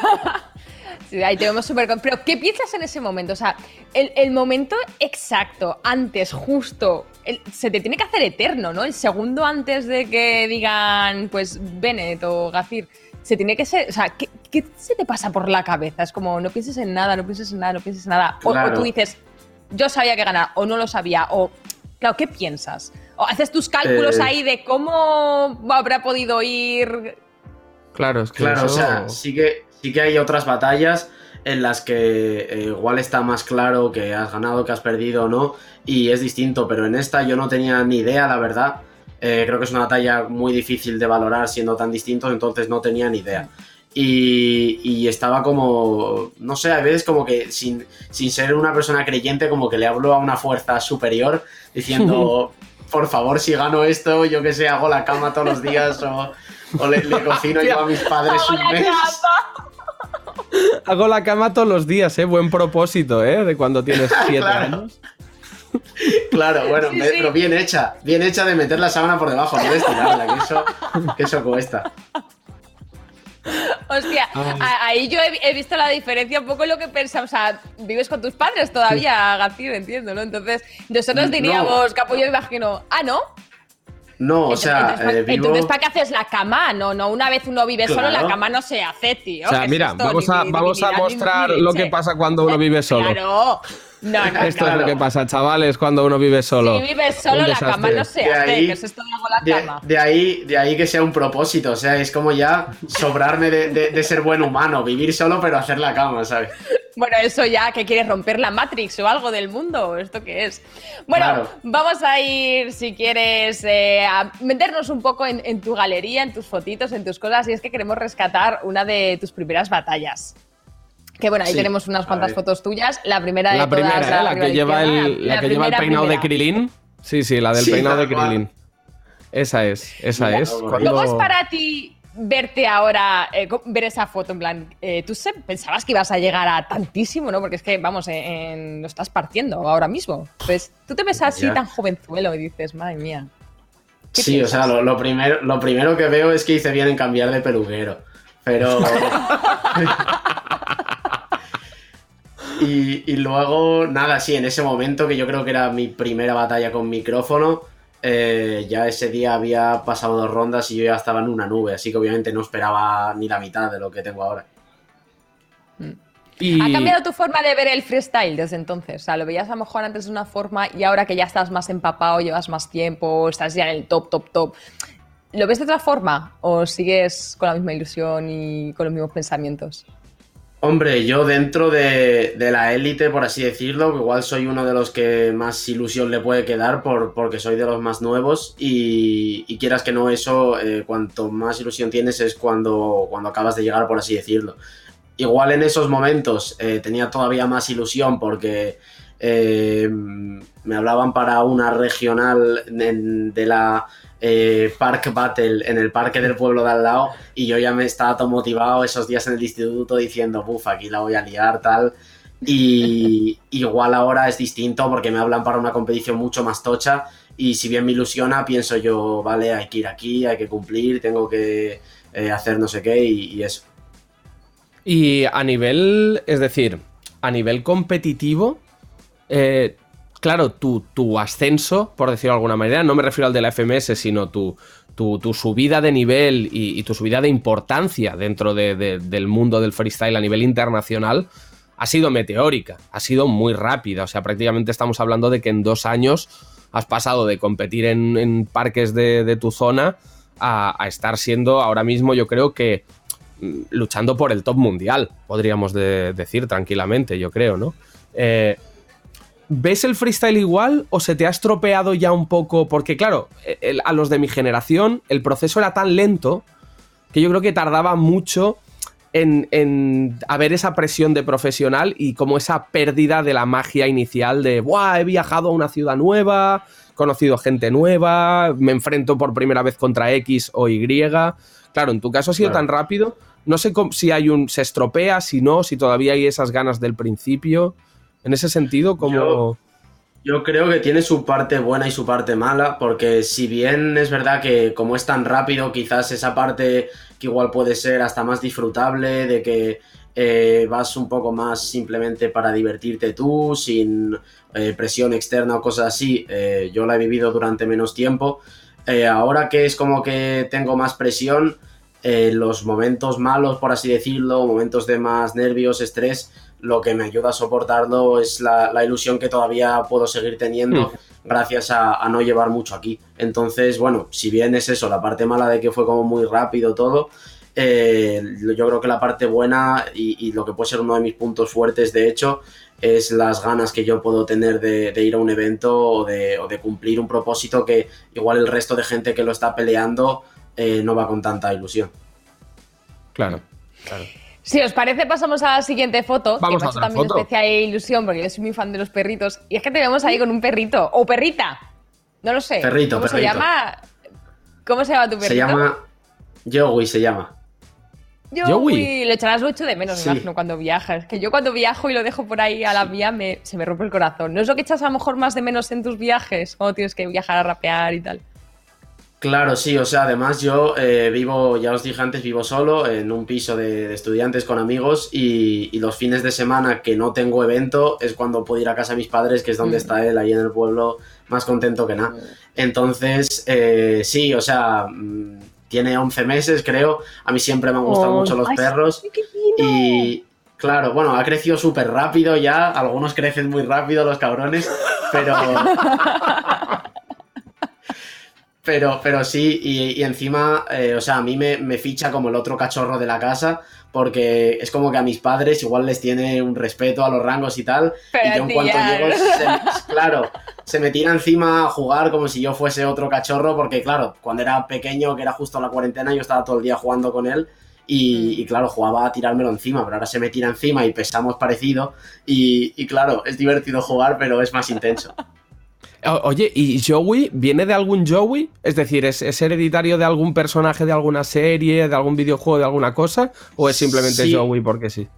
Sí, ahí te vemos súper... Pero, ¿qué piensas en ese momento? O sea, el, el momento exacto, antes, justo, el- se te tiene que hacer eterno, ¿no? El segundo antes de que digan, pues, Bennett o Gazir, se tiene que ser... O sea, ¿qué, qué se te pasa por la cabeza? Es como, no pienses en nada, no pienses en nada, no pienses en nada. O, o Claro. tú dices, yo sabía que ganar, o no lo sabía, o... Claro, ¿qué piensas? O haces tus cálculos Eh. ahí de cómo habrá podido ir... Claro, es que Claro, o sea, sí que, sí que hay otras batallas en las que eh, igual está más claro que has ganado, que has perdido o no, y es distinto, pero en esta yo no tenía ni idea, la verdad. Eh, creo que es una batalla muy difícil de valorar siendo tan distintos, entonces no tenía ni idea. Y, y estaba como, no sé, a veces como que sin, sin ser una persona creyente, como que le hablo a una fuerza superior diciendo, *laughs* por favor, si gano esto, yo que sé, hago la cama todos los días o, o le, le cocino yo a mis padres un mes. Hago la cama todos los días, ¿eh? Buen propósito, ¿eh? De cuando tienes *laughs* siete Claro. años. Claro, bueno, Sí, me- sí. pero bien hecha, bien hecha de meter la sábana por debajo, no de estirarla, que eso, que eso cuesta. Hostia, Ay. a- ahí yo he, he visto la diferencia un poco en lo que pensamos. O sea, vives con tus padres todavía, Gacir, entiendo, ¿no? Entonces, nosotros No. diríamos, Capo, yo imagino, ah, ¿no? No, o sea, entonces, eh, vivo... entonces, ¿para qué haces la cama? No, no, una vez uno vive solo, Claro. la cama no se hace, tío. O sea, ¿Qué es mira, esto? vamos a, vamos a mostrar lo que pasa cuando uno vive solo. Claro. No, no, Esto no. es lo que pasa, chavales, cuando uno vive solo. Si vives solo, la cama desastre. no se De hace. ahí- ¿Qué es esto de hago la De, cama? de ahí, de ahí que sea un propósito, o sea, es como ya sobrarme de, de- de ser buen humano, vivir solo pero hacer la cama, ¿sabes? Bueno, eso ya, que quieres romper la Matrix o algo del mundo? ¿Esto qué es? Bueno, Claro. vamos a ir, si quieres, eh, a meternos un poco en, en tu galería, en tus fotitos, en tus cosas, y es que queremos rescatar una de tus primeras batallas. Que bueno, ahí Sí, tenemos unas a cuantas fotos tuyas. La primera de La todas, primera, ¿eh? La arriba a que lleva el, la la que lleva el primera, peinado de. Krilin. Sí, sí, la del Sí, peinado de. Krilin. Esa es, esa Mira, es. Cuando- ¿Cómo es para ti verte ahora, eh, ver esa foto? En plan, eh, ¿tú se- pensabas que ibas a llegar a tantísimo, no? Porque es que, vamos, en- en- lo estás partiendo ahora mismo. Pues tú te ves así Ya. tan jovenzuelo y dices, madre mía. ¿qué Sí, o sea, lo, lo primero, lo primero que veo es que hice bien en cambiar de peluquero. Pero. *laughs* y, y luego, nada, sí, en ese momento que yo creo que era mi primera batalla con micrófono, eh, ya ese día había pasado dos rondas y yo ya estaba en una nube, así que obviamente no esperaba ni la mitad de lo que tengo ahora. Y- ¿Ha cambiado tu forma de ver el freestyle desde entonces? O sea, lo veías a lo mejor antes de una forma y ahora que ya estás más empapado, llevas más tiempo, estás ya en el top, top, top. ¿Lo ves de otra forma o sigues con la misma ilusión y con los mismos pensamientos? Hombre, yo dentro de, la élite, por así decirlo, igual soy uno de los que más ilusión le puede quedar por, porque soy de los más nuevos y, y quieras que no eso, eh, cuanto más ilusión tienes es cuando, cuando acabas de llegar, por así decirlo. Igual en esos momentos eh, tenía todavía más ilusión porque eh, me hablaban para una regional de la eh, Park Battle en el parque del pueblo de al lado y yo ya me estaba todo motivado esos días en el instituto diciendo, buf, aquí la voy a liar, tal. Y *laughs* igual ahora es distinto porque me hablan para una competición mucho más tocha y si bien me ilusiona, pienso yo, vale, hay que ir aquí, hay que cumplir, tengo que eh, hacer no sé qué y eso. Y a nivel, es decir, a nivel competitivo, eh, claro, tu, tu, ascenso, por decirlo de alguna manera, no me refiero al de la FMS, sino tu, tu, tu subida de nivel y, tu subida de importancia dentro de, de, del mundo del freestyle a nivel internacional, ha sido meteórica, ha sido muy rápida. O sea, prácticamente estamos hablando de que en dos años has pasado de competir en, parques de, tu zona a, estar siendo ahora mismo, yo creo que mm, luchando por el top mundial, podríamos de, decir tranquilamente, yo creo, ¿no? Eh, ¿Ves el freestyle igual o se te ha estropeado ya un poco? Porque claro, el, a los de mi generación el proceso era tan lento que yo creo que tardaba mucho en, en, haber esa presión de profesional y como esa pérdida de la magia inicial de, ¡buah! He viajado a una ciudad nueva, conocido gente nueva, me enfrento por primera vez contra X o Y. Claro, en tu caso ha sido claro. tan rápido. No sé cómo, si hay un. se estropea, si no, si todavía hay esas ganas del principio. En ese sentido, como. Yo, yo, creo que tiene su parte buena y su parte mala, porque si bien es verdad que como es tan rápido, quizás esa parte que igual puede ser hasta más disfrutable, de que eh, vas un poco más simplemente para divertirte tú, sin eh, presión externa o cosas así, eh, yo la he vivido durante menos tiempo. Ahora que es como que tengo más presión, los momentos malos, por así decirlo, momentos de más nervios, estrés, lo que me ayuda a soportarlo es la, la ilusión que todavía puedo seguir teniendo mm. gracias a, a, no llevar mucho aquí. Entonces, bueno, si bien es eso, la parte mala de que fue como muy rápido todo, eh, yo creo que la parte buena y, y, lo que puede ser uno de mis puntos fuertes, de hecho, es las ganas que yo puedo tener de, de ir a un evento o de, o de, cumplir un propósito que igual el resto de gente que lo está peleando eh, no va con tanta ilusión. Claro, claro. Si os parece, pasamos a la siguiente foto. Vamos que a otra también foto. especial ilusión, porque yo soy muy fan de los perritos. Y es que tenemos ahí con un perrito. O perrita. No lo sé. Perrito, ¿Cómo perrito. se llama? ¿Cómo se llama tu perrito? Se llama. Joey se llama. Joey. Le echarás mucho de menos, sí. me imagino, cuando viajas. Que yo cuando viajo y lo dejo por ahí a la vía, me, se me rompe el corazón. ¿No es lo que echas a lo mejor más de menos en tus viajes? O tienes que viajar a rapear y tal. Claro, sí, o sea, además yo eh, vivo, ya os dije antes, vivo solo en un piso de, de estudiantes con amigos y, y, los fines de semana que no tengo evento es cuando puedo ir a casa de mis padres, que es donde mm. está él, ahí en el pueblo, más contento que nada. Entonces, eh, sí, o sea, mm, tiene 11 meses, creo, a mí siempre me han gustado oh, mucho los ay, perros y... Claro, bueno, ha crecido súper rápido ya, algunos crecen muy rápido los cabrones, pero... *laughs* Pero, pero sí, y, y encima, eh, o sea, a mí me, me, ficha como el otro cachorro de la casa, porque es como que a mis padres igual les tiene un respeto a los rangos y tal, pero y yo en cuanto llego, se, *laughs* claro, se me tira encima a jugar como si yo fuese otro cachorro, porque claro, cuando era pequeño, que era justo la cuarentena, yo estaba todo el día jugando con él, y, y, claro, jugaba a tirármelo encima, pero ahora se me tira encima y pesamos parecido, y, y claro, es divertido jugar, pero es más intenso. *laughs* Oye, ¿y Joey viene de algún Joey? Es decir, ¿es, ¿es, hereditario de algún personaje de alguna serie, de algún videojuego, de alguna cosa? ¿O es simplemente sí. Joey porque sí?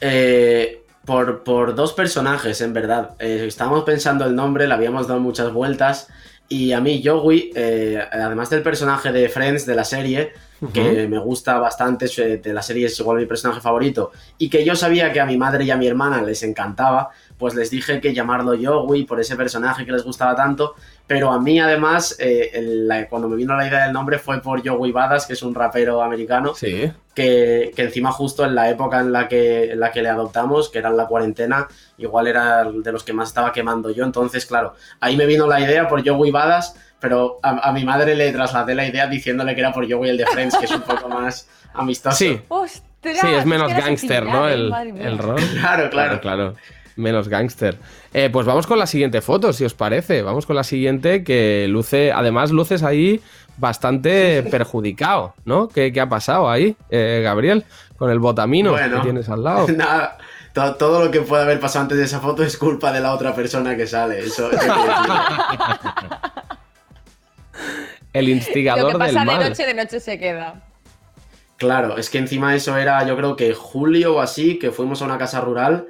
Eh, por, por, dos personajes, en verdad. Eh, estábamos pensando el nombre, le habíamos dado muchas vueltas. Y a mí, Joey, eh, además del personaje de Friends de la serie, uh -huh. que me gusta bastante, de la serie es igual mi personaje favorito, y que yo sabía que a mi madre y a mi hermana les encantaba, pues les dije que llamarlo Joey por ese personaje que les gustaba tanto, pero a mí además, eh, el, la, cuando me vino la idea del nombre fue por Joey Badass, que es un rapero americano, sí. que, que, encima justo en la época en la, que, en la que le adoptamos, que era en la cuarentena, igual era de los que más estaba quemando yo, entonces claro, ahí me vino la idea por Joey Badass, pero a, a, mi madre le trasladé la idea diciéndole que era por Joey el de Friends, que es un poco más *laughs* amistoso. Sí, Ostras, sí es menos gángster, ¿no? El, el rol. Claro, claro. claro, claro menos gángster. Eh, pues vamos con la siguiente foto, si os parece. Vamos con la siguiente que luce, además luces ahí bastante perjudicado, ¿no? ¿Qué, qué ha pasado ahí, eh, Gabriel? Con el botamino bueno, que tienes al lado. *laughs* Nada, todo, todo, lo que pueda haber pasado antes de esa foto es culpa de la otra persona que sale. Eso, eso *laughs* el instigador lo que pasa del mal. de noche, de noche se queda. Claro, es que encima eso era, yo creo que julio o así, que fuimos a una casa rural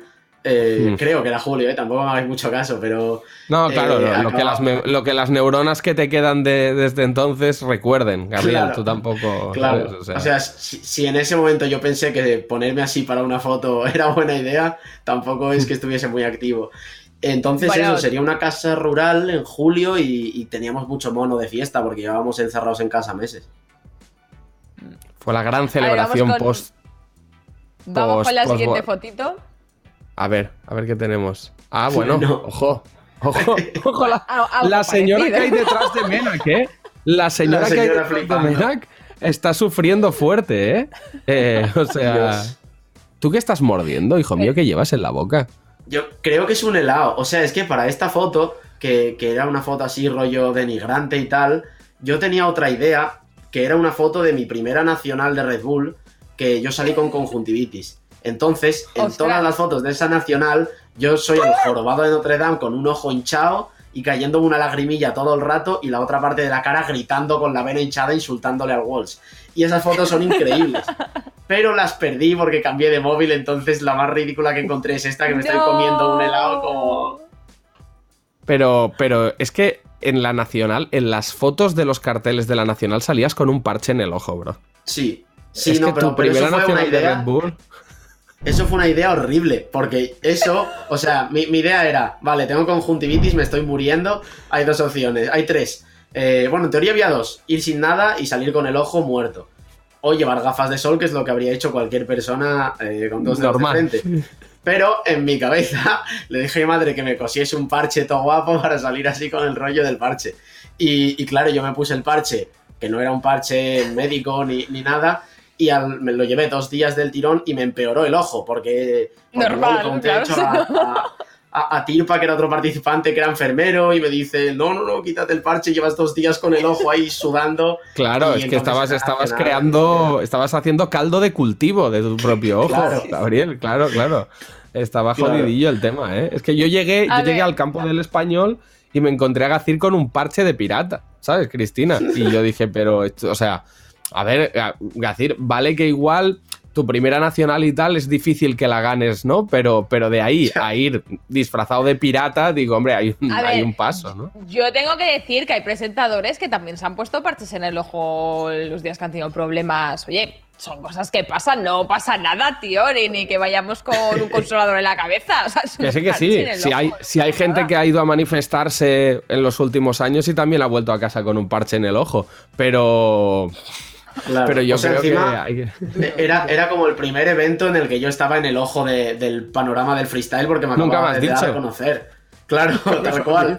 Eh, Hmm. Creo que era julio, ¿eh? tampoco me hagáis mucho caso, pero. No, claro, eh, lo, lo que las, ne- lo que las neuronas que te quedan de- desde entonces recuerden, Gabriel, Claro. tú tampoco. Claro, ¿sabes? o sea, si, si en ese momento yo pensé que ponerme así para una foto *laughs* era buena idea, tampoco es que estuviese muy activo. Entonces Bueno. eso, sería una casa rural en julio y, y teníamos mucho mono de fiesta porque llevábamos encerrados en casa meses. Fue la gran vamos celebración con- post. Vamos post- con la post- siguiente fotito. A ver, a ver qué tenemos. Ah, bueno, *laughs* ojo. Ojo, *laughs* ojo la, señora que hay detrás de Menac, ¿eh? La señora, La que hay señora de flipando. Menac está sufriendo fuerte, ¿eh? Eh, o sea, Dios. ¿tú qué estás mordiendo, hijo mío, que llevas en la boca? Yo creo que es un helado. O sea, es que para esta foto, que, que era una foto así rollo denigrante y tal, yo tenía otra idea, que era una foto de mi primera nacional de Red Bull, que yo salí con conjuntivitis. Entonces, en Ostras. todas las fotos de esa nacional, yo soy el jorobado de Notre Dame con un ojo hinchado y cayéndome una lagrimilla todo el rato y la otra parte de la cara gritando con la vena hinchada insultándole al Walls. Y esas fotos son increíbles. *laughs* Pero las perdí porque cambié de móvil, entonces la más ridícula que encontré es esta que me estoy No. comiendo un helado como... Pero, pero es que en la Nacional, en las fotos de los carteles de la Nacional salías con un parche en el ojo, bro. Sí, sí, es no, que pero, tu pero eso primera una Nacional de. Red Bull... Eso fue una idea horrible, porque eso, o sea, mi, mi idea era, vale, tengo conjuntivitis, me estoy muriendo, hay dos opciones, hay tres. Eh, bueno, en teoría había dos, ir sin nada y salir con el ojo muerto. O llevar gafas de sol, que es lo que habría hecho cualquier persona eh, con dos dedos de Normal. frente. Pero en mi cabeza *laughs* le dije a mi madre que me cosiese un parche todo guapo para salir así con el rollo del parche. Y, y claro, yo me puse el parche, que no era un parche médico ni, ni nada, y al- me lo llevé dos días del tirón y me empeoró el ojo, porque, porque Normal, luego le conté claro. hecho a, a- a- a Tirpa, que era otro participante que era enfermero, y me dice, no, no, no, quítate el parche, llevas dos días con el ojo ahí sudando. Claro, Y es que estabas, estabas nada. creando, estabas haciendo caldo de cultivo de tu propio ojo, Claro. Gabriel, claro, claro. Estaba Claro. jodidillo el tema, ¿eh? Es que yo llegué, A yo llegué al campo del español y me encontré a Gacir con un parche de pirata, ¿sabes, Cristina? *laughs* Y yo dije, pero, esto, o sea, a ver, Ga- Gacir, vale que igual tu primera nacional y tal es difícil que la ganes, ¿no? Pero, pero de ahí a ir disfrazado de pirata, digo, hombre, hay un, hay ver, un paso, ¿no? Yo tengo que decir que hay presentadores que también se han puesto parches en el ojo los días que han tenido problemas. Oye, son cosas que pasan, no pasa nada, tío, ni, ni que vayamos con un *laughs* consolador en la cabeza. O sea, Que sí, que sí. Si hay, si hay gente nada. que ha ido a manifestarse en los últimos años y también ha vuelto a casa con un parche en el ojo. Pero. Claro. Pero yo O sea, creo encima, que hay que- Era, era como el primer evento en el que yo estaba en el ojo de- del panorama del freestyle porque me Nunca acababa de dar a conocer. Claro, *laughs* tal cual.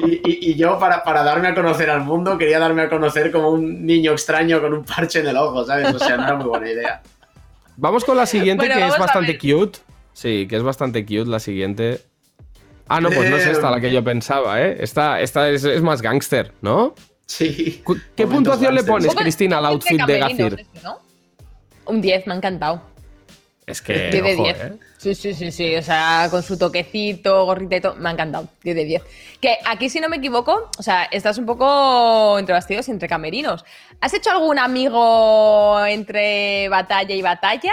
Y, y- y yo, para, para darme a conocer al mundo, quería darme a conocer como un niño extraño con un parche en el ojo, ¿sabes? O sea, no era muy buena idea. Vamos con la siguiente, Bueno, que es bastante cute. Sí, que es bastante cute la siguiente. Ah, no, pues no es esta la que yo pensaba, ¿eh? Esta, esta es, es más gángster, ¿no? Sí. ¿Qué puntuación le pones, Cristina, al outfit de ¿no? Un 10, me ha encantado. Es que. 10 de ojo, 10. ¿eh? Sí, sí, sí, sí. O sea, con su toquecito, gorrita y todo. Me ha encantado. 10 de 10. Que aquí, si no me equivoco, o sea, estás un poco entre bastidos y entre camerinos. ¿Has hecho algún amigo entre batalla y batalla?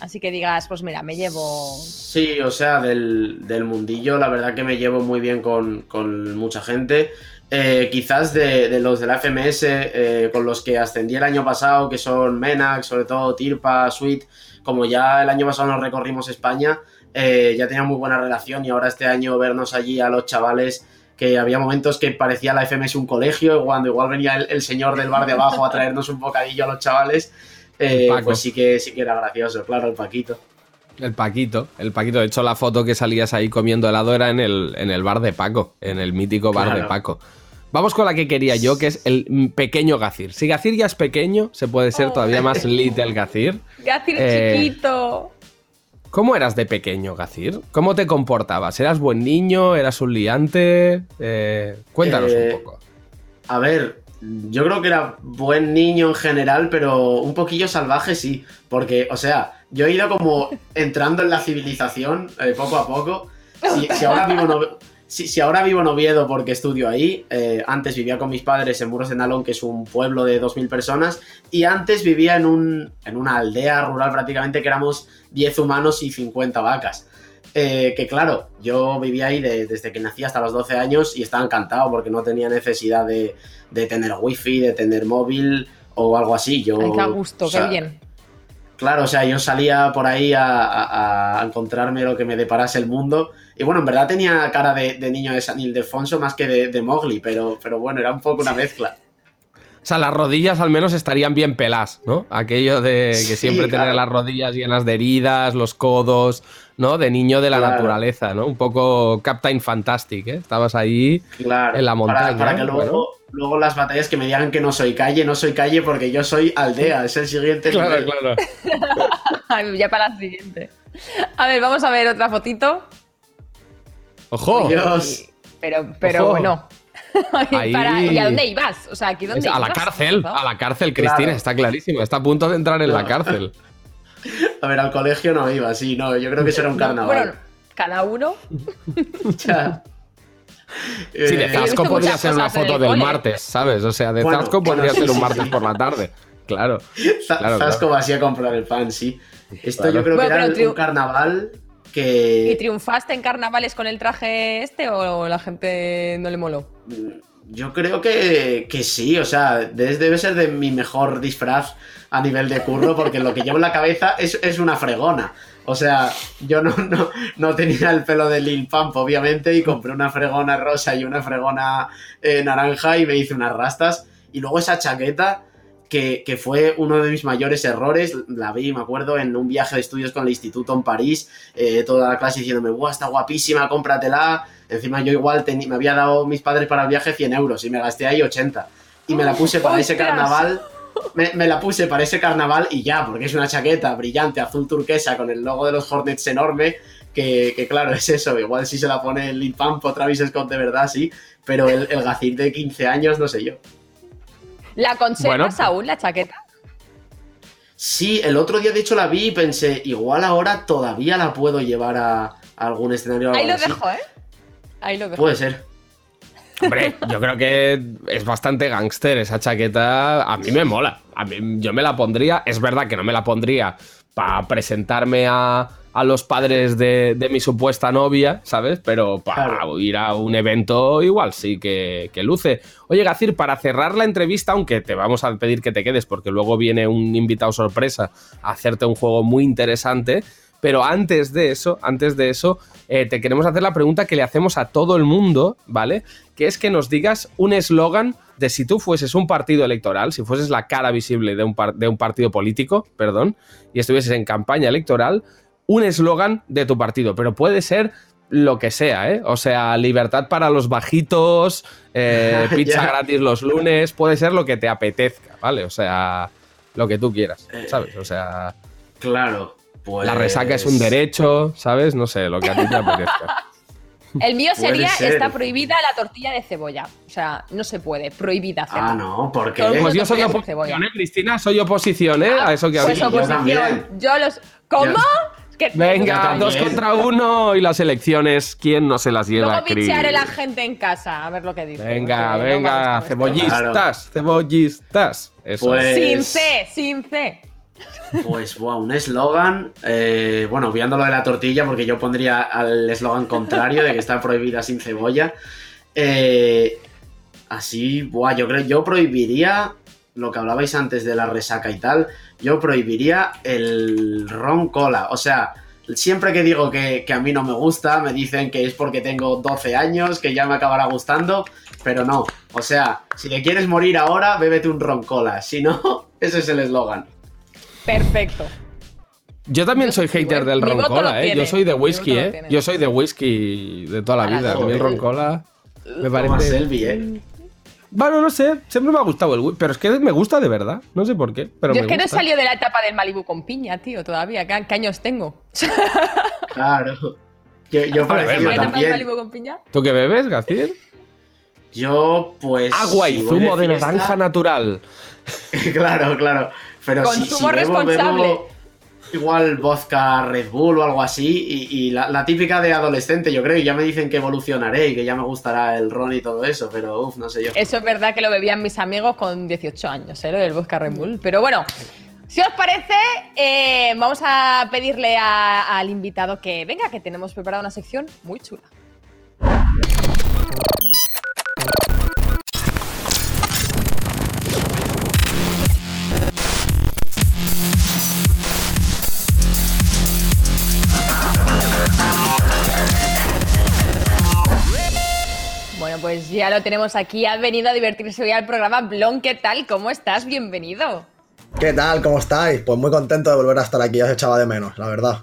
Así que digas, pues mira, me llevo. Sí, o sea, del, del mundillo, la verdad que me llevo muy bien con, con mucha gente. Eh, quizás de, de los de la FMS, eh, con los que ascendí el año pasado, que son Menax, sobre todo Tirpa, Sweet, como ya el año pasado nos recorrimos España, eh, ya tenía muy buena relación y ahora este año vernos allí a los chavales que había momentos que parecía la FMS un colegio, cuando igual venía el, el señor del bar de abajo a traernos un bocadillo a los chavales, eh, pues sí que, sí que era gracioso, claro, el Paquito. El Paquito, el Paquito. De hecho, la foto que salías ahí comiendo helado era en el, en el bar de Paco, en el mítico bar Claro. de Paco. Vamos con la que quería yo, que es el pequeño Gacir. Si Gacir ya es pequeño, se puede ser Oh. todavía más little Gacir. *laughs* Gacir Eh, chiquito. ¿Cómo eras de pequeño, Gacir? ¿Cómo te comportabas? ¿Eras buen niño? ¿Eras un liante? Eh, cuéntanos Eh, un poco. A ver, yo creo que era buen niño en general, pero un poquillo salvaje sí. Porque, o sea, yo he ido como entrando en la civilización eh, poco a poco. Si, si ahora vivo en Ove- si- si ahora vivo en Oviedo porque estudio ahí, eh, antes vivía con mis padres en Muros de Nalón, que es un pueblo de 2.000 personas, y antes vivía en, un, en una aldea rural prácticamente que éramos 10 humanos y 50 vacas. eh, que claro, yo vivía ahí de- desde que nací hasta los 12 años y estaba encantado porque no tenía necesidad de, de tener wifi, de tener móvil o algo así. Yo, Ay, qué gusto, o sea, qué bien. Claro, o sea, yo salía por ahí a, a- a encontrarme lo que me deparase el mundo. Y bueno, en verdad tenía cara de, de niño de San Ildefonso más que de, de Mowgli, pero, pero bueno, era un poco una mezcla. O sea, las rodillas al menos estarían bien pelas, ¿no? Aquello de que Sí, siempre claro. tener las rodillas llenas de heridas, los codos, ¿no? De niño de la Claro. naturaleza, ¿no? Un poco Captain Fantastic, ¿eh? Estabas ahí Claro, en la montaña. para, para que luego, Bueno. luego las batallas que me digan que no soy calle, no soy calle porque yo soy aldea, es el siguiente Claro, nivel. claro. *laughs* Ya para la siguiente. A ver, vamos a ver otra fotito. ¡Ojo! Dios. Pero, pero Ojo. bueno. *laughs* Ahí. Para- ¿Y a dónde ibas? O sea, ¿aquí dónde a la ibas? cárcel, a la cárcel, Cristina, Claro. está clarísimo. Está a punto de entrar en la cárcel. *laughs* A ver, al colegio no iba, sí, no, yo creo que eso era un carnaval. Bueno, cada uno. *laughs* Ya. Sí, de Eh, Zasco podría ser una foto el del cole. martes, ¿sabes? O sea, de Bueno, Zasco podría ser un martes sí. por la tarde. Claro. Claro, Zasco claro. va así a comprar el pan, sí. Esto Claro. yo creo que era un triu- ¿Y triunfaste en carnavales con el traje este o la gente no le moló? yo creo que, que sí, o sea, debe ser de mi mejor disfraz a nivel de curro porque lo que llevo en la cabeza es, es una fregona. O sea, yo no, no, no tenía el pelo de Lil Pump, obviamente, y compré una fregona rosa y una fregona eh, naranja y me hice unas rastas. Y luego esa chaqueta, que, que fue uno de mis mayores errores, la vi, me acuerdo, en un viaje de estudios con el instituto en París, eh, toda la clase diciéndome, ¡guau, está guapísima, cómpratela! Encima yo igual me había dado mis padres para el viaje 100 euros y me gasté ahí 80. Y me la puse para ese carnaval. Me, me la puse para ese carnaval y ya, porque es una chaqueta brillante, azul turquesa, con el logo de los Hornets enorme, que, que claro, es eso. Igual si se la pone el Lil Pump o Travis Scott de verdad, sí. Pero el, el de 15 años, no sé yo. ¿La conservas Bueno. aún, la chaqueta? Sí, el otro día de hecho la vi y pensé, igual ahora todavía la puedo llevar a, a algún escenario. Ahí lo así. dejo, ¿eh? Ahí lo dejo. Puede ser. Hombre, yo creo que es bastante gángster esa chaqueta. A mí me mola. A mí, yo me la pondría. Es verdad que no me la pondría para presentarme a, a los padres de, de mi supuesta novia, ¿sabes? Pero para Claro. ir a un evento igual sí que, que luce. Oye, Gacir, para cerrar la entrevista, aunque te vamos a pedir que te quedes porque luego viene un invitado sorpresa a hacerte un juego muy interesante. Pero antes de eso, antes de eso, eh, te queremos hacer la pregunta que le hacemos a todo el mundo, ¿vale? Que es que nos digas un eslogan de si tú fueses un partido electoral, si fueses la cara visible de un, par- de un partido político, perdón, y estuvieses en campaña electoral, un eslogan de tu partido, pero puede ser lo que sea, ¿eh? O sea, libertad para los bajitos, eh, *laughs* pizza gratis los lunes, puede ser lo que te apetezca, ¿vale? O sea, lo que tú quieras, Eh, ¿sabes? O sea, Claro. Pues... la resaca es un derecho, ¿sabes? No sé, lo que a ti te apetezca. *laughs* El mío sería, ser. está prohibida la tortilla de cebolla. O sea, no se puede, prohibida hacerla. Ah, no, ¿por qué? Todo el mundo Pues yo soy oposición, ¿eh, Cristina? Soy oposición, ¿eh? A eso que Pues yo oposición. también. Yo los. ¿Cómo? Que- Venga, dos contra uno y las elecciones, ¿quién no se las lleva, Luego bicharé a la gente en casa, a ver lo que dice. Venga, no venga, esto. cebollistas, cebollistas. Eso. Pues- Sin C, sin C. Pues, wow, un eslogan. eh, bueno, obviando lo de la tortilla, porque yo pondría al eslogan contrario de que está prohibida sin cebolla. Eh, así, buah, yo creo, yo prohibiría lo que hablabais antes de la resaca y tal. Yo prohibiría el ron cola. O sea, siempre que digo que, que a mí no me gusta, me dicen que es porque tengo 12 años, que ya me acabará gustando. Pero no, o sea, si le quieres morir ahora, bébete un ron cola. Si no, *laughs* ese es el eslogan. Perfecto. Yo también soy hater del ron cola, ¿eh? Yo soy de whisky, ¿eh? tiene. Yo soy de whisky de toda la Para vida. A mí el ron cola me Toma parece... Selby, ¿eh? Bueno, no sé, siempre me ha gustado el whisky, pero es que me gusta de verdad. No sé por qué, pero Yo me es que no he gusta. salido de la etapa del Malibu con piña, tío, todavía. ¿Qué, qué años tengo? *laughs* Claro. Yo, yo A ver, parecido ¿La etapa del también. Malibu con piña? ¿Tú qué bebes, Gacir? Yo, pues. Agua y si zumo de naranja natural. *laughs* claro, claro. Pero si, si Consumo bebo, responsable. bebo igual vodka Red Bull o algo así. Y, la, típica de adolescente, yo creo. Y ya me dicen que evolucionaré y que ya me gustará el ron y todo eso. Pero uff, no sé yo. Eso es verdad que lo bebían mis amigos con 18 años, ¿eh? Del vodka Red Bull. Pero bueno, Si os parece, eh, vamos a pedirle al invitado que venga, que tenemos preparada una sección muy chula. Bueno, pues ya lo tenemos aquí. Ha venido a divertirse hoy al programa Blon. ¿Qué tal? ¿Cómo estás? Bienvenido. ¿Qué tal? ¿Cómo estáis? Pues muy contento de volver a estar aquí, ya os echaba de menos, la verdad.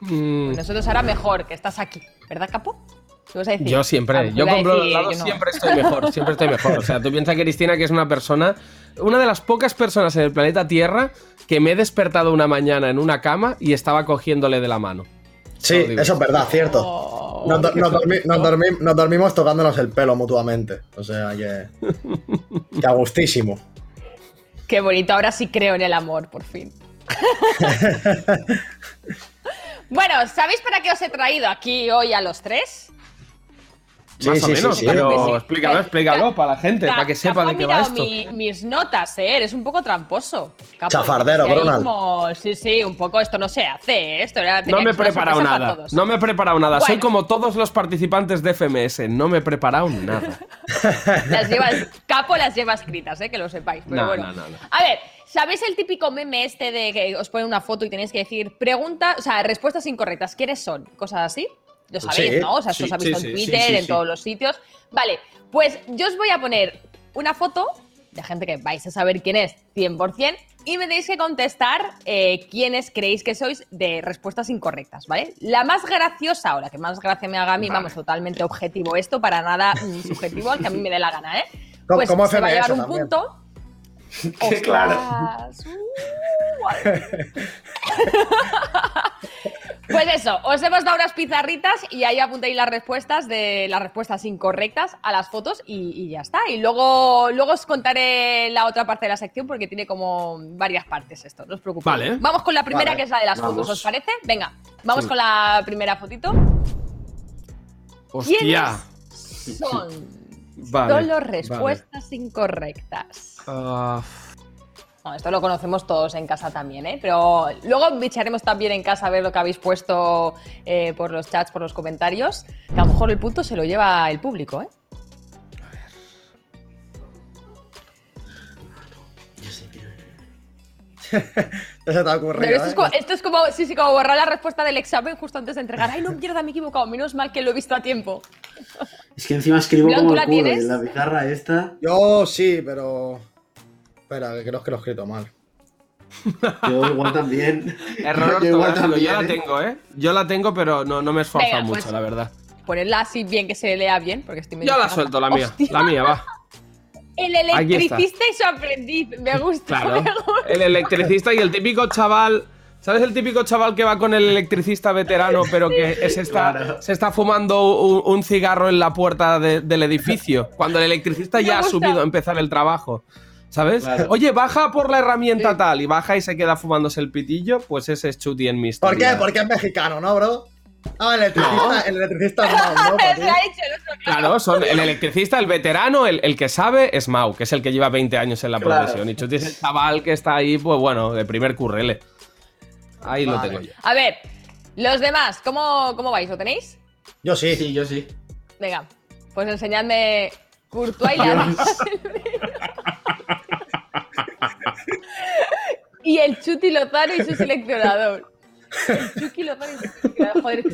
Mm, Nosotros ahora mejor que estás aquí, ¿verdad, Capo? ¿Qué vas a decir? Yo siempre, Ah, yo con lados yo no. siempre estoy mejor, siempre estoy mejor. O sea, tú piensas que Cristina que es una persona, una de las pocas personas en el planeta Tierra que me he despertado una mañana en una cama y estaba cogiéndole de la mano. Sí, eso es verdad, cierto. Nos, do- nos dormi- nos dormi- nos dormimos tocándonos el pelo mutuamente. O sea que. *laughs* Que a gustísimo. Qué bonito, ahora sí creo en el amor, por fin. *laughs* bueno, ¿sabéis para qué os he traído aquí hoy a los tres? Más Sí, o menos, sí, sí. pero explícalo, explícalo para la gente, para que sepa de qué va esto. mi- mis notas, ¿eh? Eres un poco tramposo. Capo. Chafardero, Ronald. como- Sí, sí, un poco esto no se hace, ¿eh? Esto era, No me he preparado nada. No me he preparado nada. Soy como todos los participantes de FMS. No me he preparado nada. *laughs* Las llevas, Capo las lleva escritas, ¿eh? Que lo sepáis. Pero No, bueno. no, no, no. A ver, ¿sabéis el típico meme este de que os ponen una foto y tenéis que decir pregunta, o sea, respuestas incorrectas? ¿Quiénes son? Cosas así. Lo sabéis, Sí, ¿no? O sea, esto sí, os ha visto sí, en Twitter, en todos los sitios. Vale, pues yo os voy a poner una foto de gente que vais a saber quién es 100% y me tenéis que contestar eh, quiénes creéis que sois de respuestas incorrectas, ¿vale? La más graciosa o la que más gracia me haga a mí, vamos, totalmente objetivo esto, para nada mm, subjetivo, al que a mí me dé la gana, ¿eh? *laughs* Pues como se va a llevar un también. punto. *laughs* Claro. Uh, vale. *laughs* Pues eso, os hemos dado unas pizarritas y ahí apuntéis las respuestas de las respuestas incorrectas a las fotos y, y ya está. Y luego, luego os contaré la otra parte de la sección porque tiene como varias partes esto, no os preocupéis. Vale. Vamos con la primera Vale, que es la de las vamos. fotos, ¿os parece? Venga, vamos Sí. con la primera fotito. Hostia. ¿Quiénes son Vale. solo respuestas incorrectas? Ah, Bueno, esto lo conocemos todos en casa también, ¿eh? Pero luego bicharemos también en casa a ver lo que habéis puesto eh, por los chats, por los comentarios. Que a lo mejor el punto se lo lleva el público, ¿eh? Te ha ocurrido. Pero esto, es ¿eh? como, esto es como, sí, sí, como borrar la respuesta del examen justo antes de entregar. Ay, no, mierda, me he equivocado. Menos mal que lo he visto a tiempo. Es que encima escribo como ¿tú el la culo en la pizarra esta. Yo sí, pero. Espera, que creo que lo he escrito mal. *laughs* Yo igual también. error Yo igual. Yo la ¿eh? tengo, ¿eh? Yo la tengo, pero no, no me he esforzado Venga, mucho, pues- la verdad. Ponerla así bien que se lea bien, porque estoy medio Yo la cagada. suelto, la mía. Hostia, La mía, va. El electricista y su aprendiz. Me gusta. Claro. me gusta. El electricista y el típico chaval. ¿Sabes el típico chaval que va con el electricista veterano, pero que se está, Claro. se está fumando un, un cigarro en la puerta de- del edificio? Cuando el electricista ya ha subido a empezar el trabajo. ¿Sabes? Claro. Oye, baja por la herramienta tal y baja y se queda fumándose el pitillo, pues ese es Chuti en mi ¿Por qué? Porque es mexicano, ¿no, bro? Ah, el electricista, el electricista es mal, ¿no? *laughs* Claro. Son el electricista, el veterano, el, el que sabe es Mau, que es el que lleva 20 años en la Claro. profesión. Y Chuti es el chaval que está ahí, pues bueno, de primer currele. Ahí lo tengo yo. A ver, los demás, ¿cómo, cómo vais? ¿Lo tenéis? Yo sí. Sí, yo sí. Venga, pues enseñadme Courtois y *laughs* la *laughs* *laughs* Y el Chuti Lozano y su seleccionador. El Chucky Lozano y su seleccionador. Joder,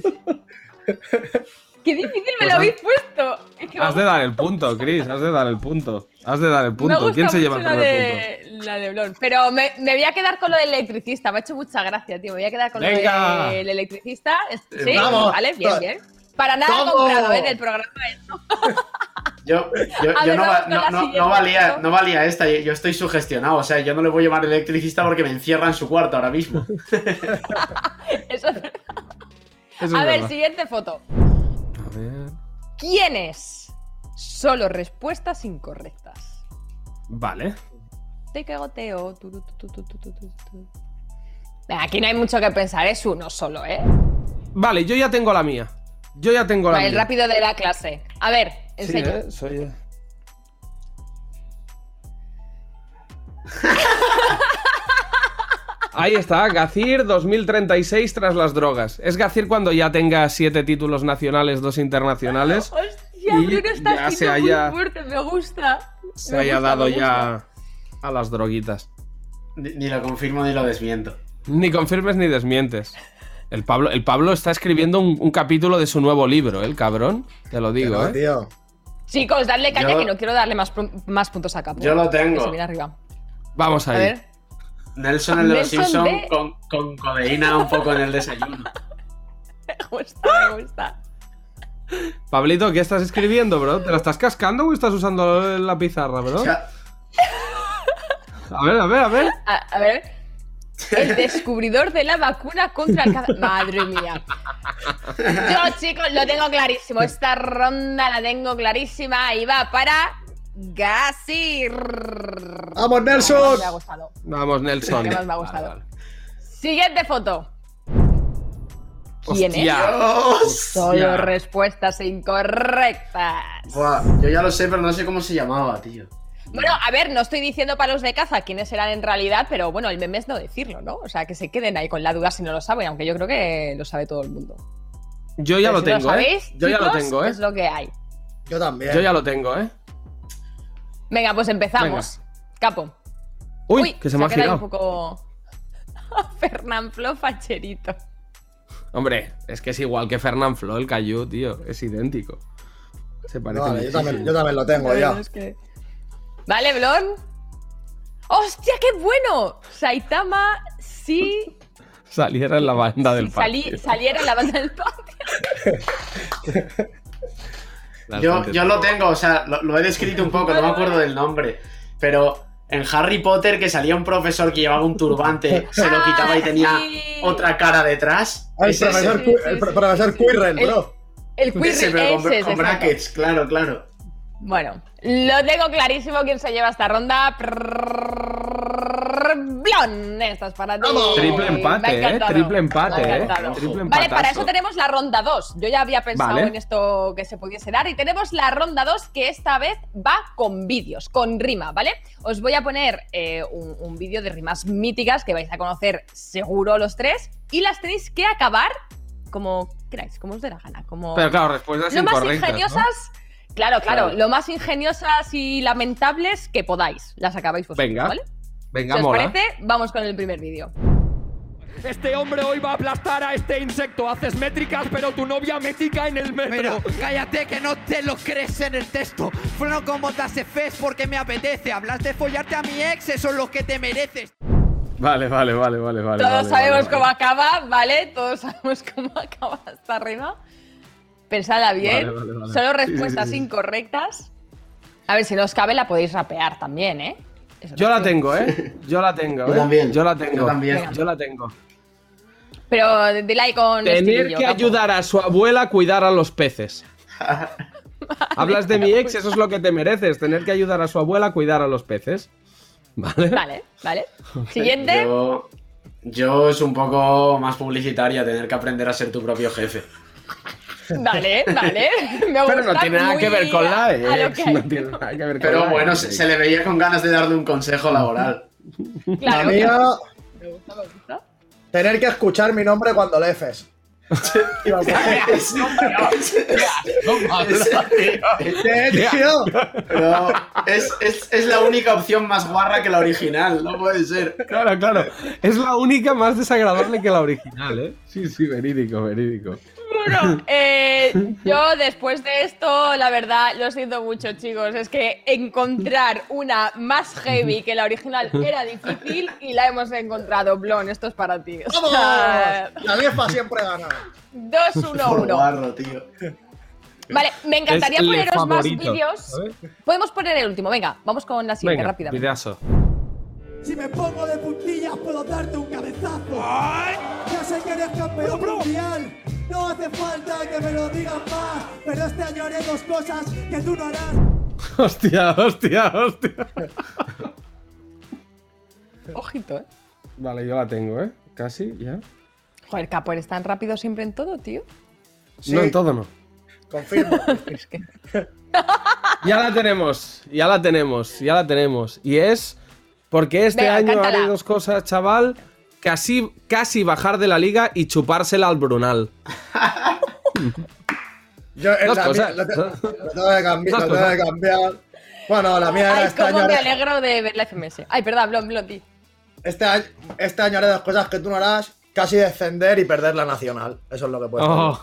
Qué difícil me Pues lo habéis puesto. Es que Has de dar el punto, Chris, has de dar el punto. Has de dar el me punto. gusta ¿Quién se lleva el primer punto? de, la de Blon. Pero me, me voy a quedar con lo del electricista. Me ha hecho mucha gracia, tío. Me voy a quedar con Venga. lo del electricista. Sí, Vamos. vale, bien, bien. Para nada ¡Vamos! comprado, ¿eh? Del programa esto. *laughs* Yo, yo, yo no, no, no- no valía, ¿no? no valía esta, yo, yo estoy sugestionado. O sea, yo no le voy a llamar electricista porque me encierra en su cuarto ahora mismo. *laughs* *laughs* Eso es verdad. Eso A es ver, verdad. siguiente foto. A ver. ¿Quiénes? Solo respuestas incorrectas. Vale. Te cagoteo. tu, tu, tu, Aquí no hay mucho que pensar, es uno solo, ¿eh? Vale, yo ya tengo la mía. Yo ya tengo la el mía. rápido de la clase. A ver, Sí. ¿eh? Soy... *laughs* Ahí está, Gacir 2036 tras las drogas. Es Gacir cuando ya tenga siete títulos nacionales, dos internacionales. *laughs* Hostia, Y Bruno está ya se haya- muy fuerte, me gusta. Se Me haya gusta, dado ya a las droguitas. Ni, ni lo confirmo ni lo desmiento. Ni confirmes ni desmientes. El Pablo, el Pablo está escribiendo un, un capítulo de su nuevo libro, ¿eh? el cabrón. Te lo digo, no, ¿eh? tío. Chicos, dadle caña Yo- que no quiero darle más, más puntos a Capo. Yo lo tengo. Se viene arriba. Vamos A ahí. ver. Nelson, el de los Nelson Simpsons, de- con, con codeína un poco en el desayuno. *laughs* Me gusta, me gusta. Pablito, ¿qué estás escribiendo, bro? ¿Te la estás cascando o estás usando la pizarra, bro? O sea, A ver, a ver, a ver. A, a ver. El descubridor de la vacuna contra el cáncer. Madre mía. Yo, chicos, lo tengo clarísimo. Esta ronda la tengo clarísima. Y va para. Gasir. ¡Vamos, Nelson! Me ha gustado. Vamos, Nelson. ¿Qué más me ha Vale, gustado? vale. Siguiente foto. ¿Quién Hostia. es? Solo respuestas incorrectas. buah, yo ya lo sé, pero no sé cómo se llamaba, tío. Bueno, a ver, no estoy diciendo para los de caza quiénes serán en realidad, pero bueno, el meme es no decirlo, ¿no? O sea, que se queden ahí con la duda si no lo saben, aunque yo creo que lo sabe todo el mundo. Yo ya Pero lo si tengo, lo sabéis, ¿eh? Yo ya lo tengo, ¿eh? Es lo que hay. Yo también. Yo ya lo tengo, ¿eh? Venga, pues empezamos. Capo. Uy, que se me ha quedado un girado. poco. *laughs* Fernán Flo facherito. Hombre, es que es igual que Fernán Flo, el Cayu, tío. Es idéntico. Se parece Vale, yo muchísimo. también, yo también lo tengo ya. Es que- Vale, Blon. ¡Hostia, qué bueno! Saitama sí *laughs* Saliera en la banda del patio. saliera en la banda del patio. *laughs* Yo, yo lo tengo, o sea, lo, lo he descrito un poco, no me acuerdo del nombre. Pero en Harry Potter, que salía un profesor que llevaba un turbante, se lo quitaba y tenía Ah, sí. otra cara detrás. Ah, el profesor, sí, Qui- sí, el profesor Quirrell, El- bro. El Ese, pero con, ese, con exacto. brackets, claro, claro. Bueno, lo tengo clarísimo quién se lleva esta ronda. Blon, esta es para ti. Triple Me ha empate, ¿eh? encantado. Triple empate, ¿eh? Triple Vale, para eso tenemos la ronda 2. Yo ya había pensado Vale. en esto que se pudiese dar. Y tenemos la ronda 2 que esta vez va con vídeos, con rima, ¿vale? Os voy a poner eh, un, un vídeo de rimas míticas que vais a conocer seguro los tres. Y las tenéis que acabar como queráis, como os dé la gana. Como... Pero claro, respuestas lo más incorrectas. ¿no? Claro, claro, Claro. lo más ingeniosas y lamentables que podáis. Las acabáis vosotros, Venga. ¿vale? Venga, si os mola. parece, vamos con el primer vídeo. Este hombre hoy va a aplastar a este insecto. Haces métricas, pero tu novia métrica en el metro. cállate que no te lo crees en el texto. Fueron como das fes porque me apetece. Hablas de follarte a mi ex, eso es lo que te mereces. Vale, vale, vale, vale, vale. Todos vale, sabemos vale, cómo vale. acaba, ¿vale? Todos sabemos cómo *laughs* acaba esta rima. Pensadla bien. Vale, vale, vale. Solo sí, respuestas sí, sí. incorrectas. A ver, si no os cabe, la podéis rapear también, ¿eh? Eso Yo la tengo, ¿eh? *laughs* Yo la tengo, Yo ¿eh? también. Yo la tengo. Yo también. Yo la tengo. Pero dile ahí con Tener que capo. ayudar a su abuela a cuidar a los peces. *laughs* Hablas de mi ex, eso es lo que te mereces. Tener que ayudar a su abuela a cuidar a los peces. ¿Vale? Vale, vale. *laughs* Siguiente. Yo, yo es un poco más publicitaria tener que aprender a ser tu propio jefe. Vale, vale. *laughs* Me Pero no tiene nada que ver con la ex. No tiene nada que ver con Pero la bueno, ex. se, le veía con ganas de darle un consejo laboral. La Claro. mía, Me gusta, me gusta. tener que escuchar mi nombre cuando lees. *laughs* Iba a poner- *laughs* ¿Qué, tío? Pero es, es- es la única opción más guarra que la original, no puede ser. Claro, claro. Es la única más desagradable que la original, ¿eh? Sí, sí, verídico, verídico. Bueno, eh, yo después de esto, la verdad, lo siento mucho, chicos. Es que encontrar una más heavy que la original era difícil y la hemos encontrado. Blon, esto es para ti. ¡Vamos! La vieja siempre gana. 2-1-1. Por guarro, tío. Vale, me encantaría poneros más vídeos. Podemos poner el último. Venga, vamos con la siguiente Venga, rápidamente. videazo. Si me pongo de puntillas puedo darte un cabezazo. Ya sé que eres campeón mundial. No hace falta que me lo digas más. Pero este año haré dos cosas que tú no harás. Hostia, hostia, hostia. Ojito, eh. Vale, yo la tengo, ¿eh? Casi, ya. Joder, Capo, eres tan rápido siempre en todo, tío. No, en todo no. Confirmo. *laughs* Es que... Ya la tenemos, ya la tenemos, ya la tenemos. Y es porque este Venga, año cántala. haré dos cosas, chaval. casi, casi bajar de la liga y chupársela al Brunal. *laughs* Yo en Dos la cosas. mía, lo, te- lo tengo que cambiar, lo tengo que cosas. cambiar. Bueno, la mía era Ay, este cómo año. me alegro de ver la FMS. Ay, perdón, Blon. Este año, este año haré dos cosas que tú no harás: casi descender y perder la nacional. Eso es lo que puedo Oh.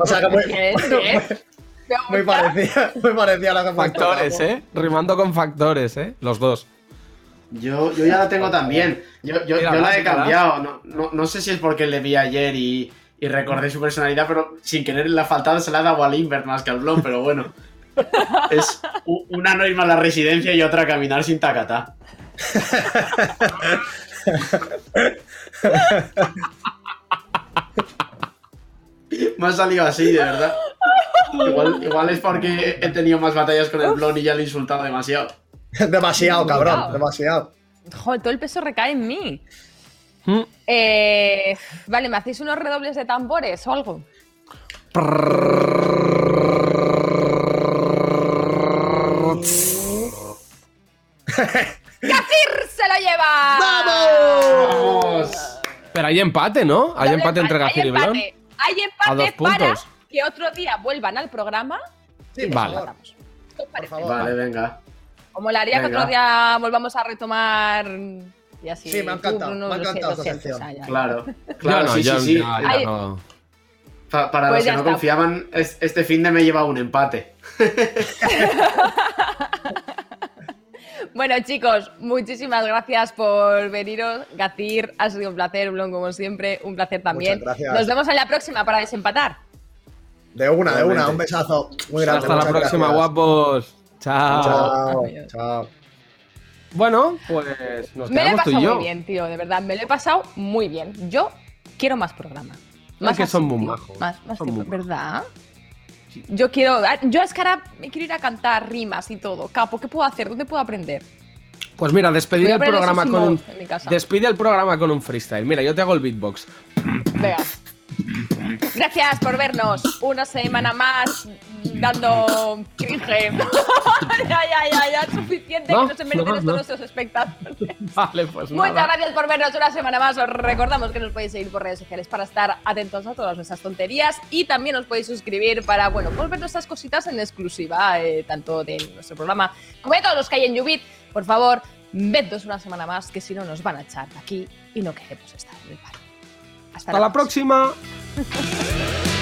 O sea que muy, ¿Qué es? ¿Qué es? muy parecía, muy parecía a lo que Factores. ¿eh? Rimando con factores, ¿eh? Los dos. Yo, yo ya la tengo también. Yo, yo, yo la he cambiado. No, no, no sé si es porque le vi ayer y, y recordé su personalidad, pero sin querer la faltada se la ha dado a Limbert más que al Blon, pero bueno. *laughs* Es una no irme a la residencia y otra caminar sin tacatá. *laughs* Me ha salido así, de verdad. Igual, igual es porque he tenido más batallas con el Blon y ya le he insultado demasiado. *laughs* demasiado, cabrón, Cuidado. demasiado. Joder, todo el peso recae en mí. Mm. Eh, vale, ¿me hacéis unos redobles de tambores o algo? ¡Gacir se lo lleva! ¡Vamos! Pero hay empate, ¿no? Hay Doble empate entre Gacir y Blon. empate. Hay A dos empate para puntos. que otro día vuelvan al programa. Sí, por Vale. Vale, venga. Como la haría que otro día volvamos a retomar y así. Sí, me ha encantado, me ha encantado esa sección. Claro, *laughs* claro, sí, yo sí, sí. ya- ya Ay. no. Pa- para Pues los que no está. confiaban, es- este fin de me lleva un empate. *laughs* Bueno, chicos, muchísimas gracias por veniros. Gacir, ha sido un placer, Blon, como siempre, un placer también. Muchas gracias. Nos vemos en la próxima para desempatar. De una, de una, un besazo muy grande. Hasta la próxima, gracias. guapos. Chao. Chao, chao. Bueno, pues nos Me lo he pasado yo. muy bien, tío, de verdad, me lo he pasado muy bien. Yo quiero más programa. Es que son muy majos, Más, más son muy. ¿verdad? Yo quiero. ah, Yo es que ahora me quiero ir a cantar rimas y todo. Capo, ¿qué puedo hacer? ¿Dónde puedo aprender? Pues mira, despedir el programa con un. emotes en mi casa. Despide el programa con un freestyle. Mira, yo te hago el beatbox. Venga. Gracias por vernos una semana más dando cringe. *laughs* ya, ya, ya, ya, suficiente No, que no se merecen no, estos no. nuestros espectáculos. *laughs* Vale, pues Muchas nada. gracias por vernos una semana más. Os recordamos que nos podéis seguir por redes sociales para estar atentos a todas nuestras tonterías y también os podéis suscribir para, bueno, pues ver nuestras cositas en exclusiva, eh, tanto de nuestro programa como de todos los que hay en Ubit. Por favor, vednos una semana más, que si no nos van a echar de aquí y no queremos estar en el paro. Hasta, la próxima. *laughs*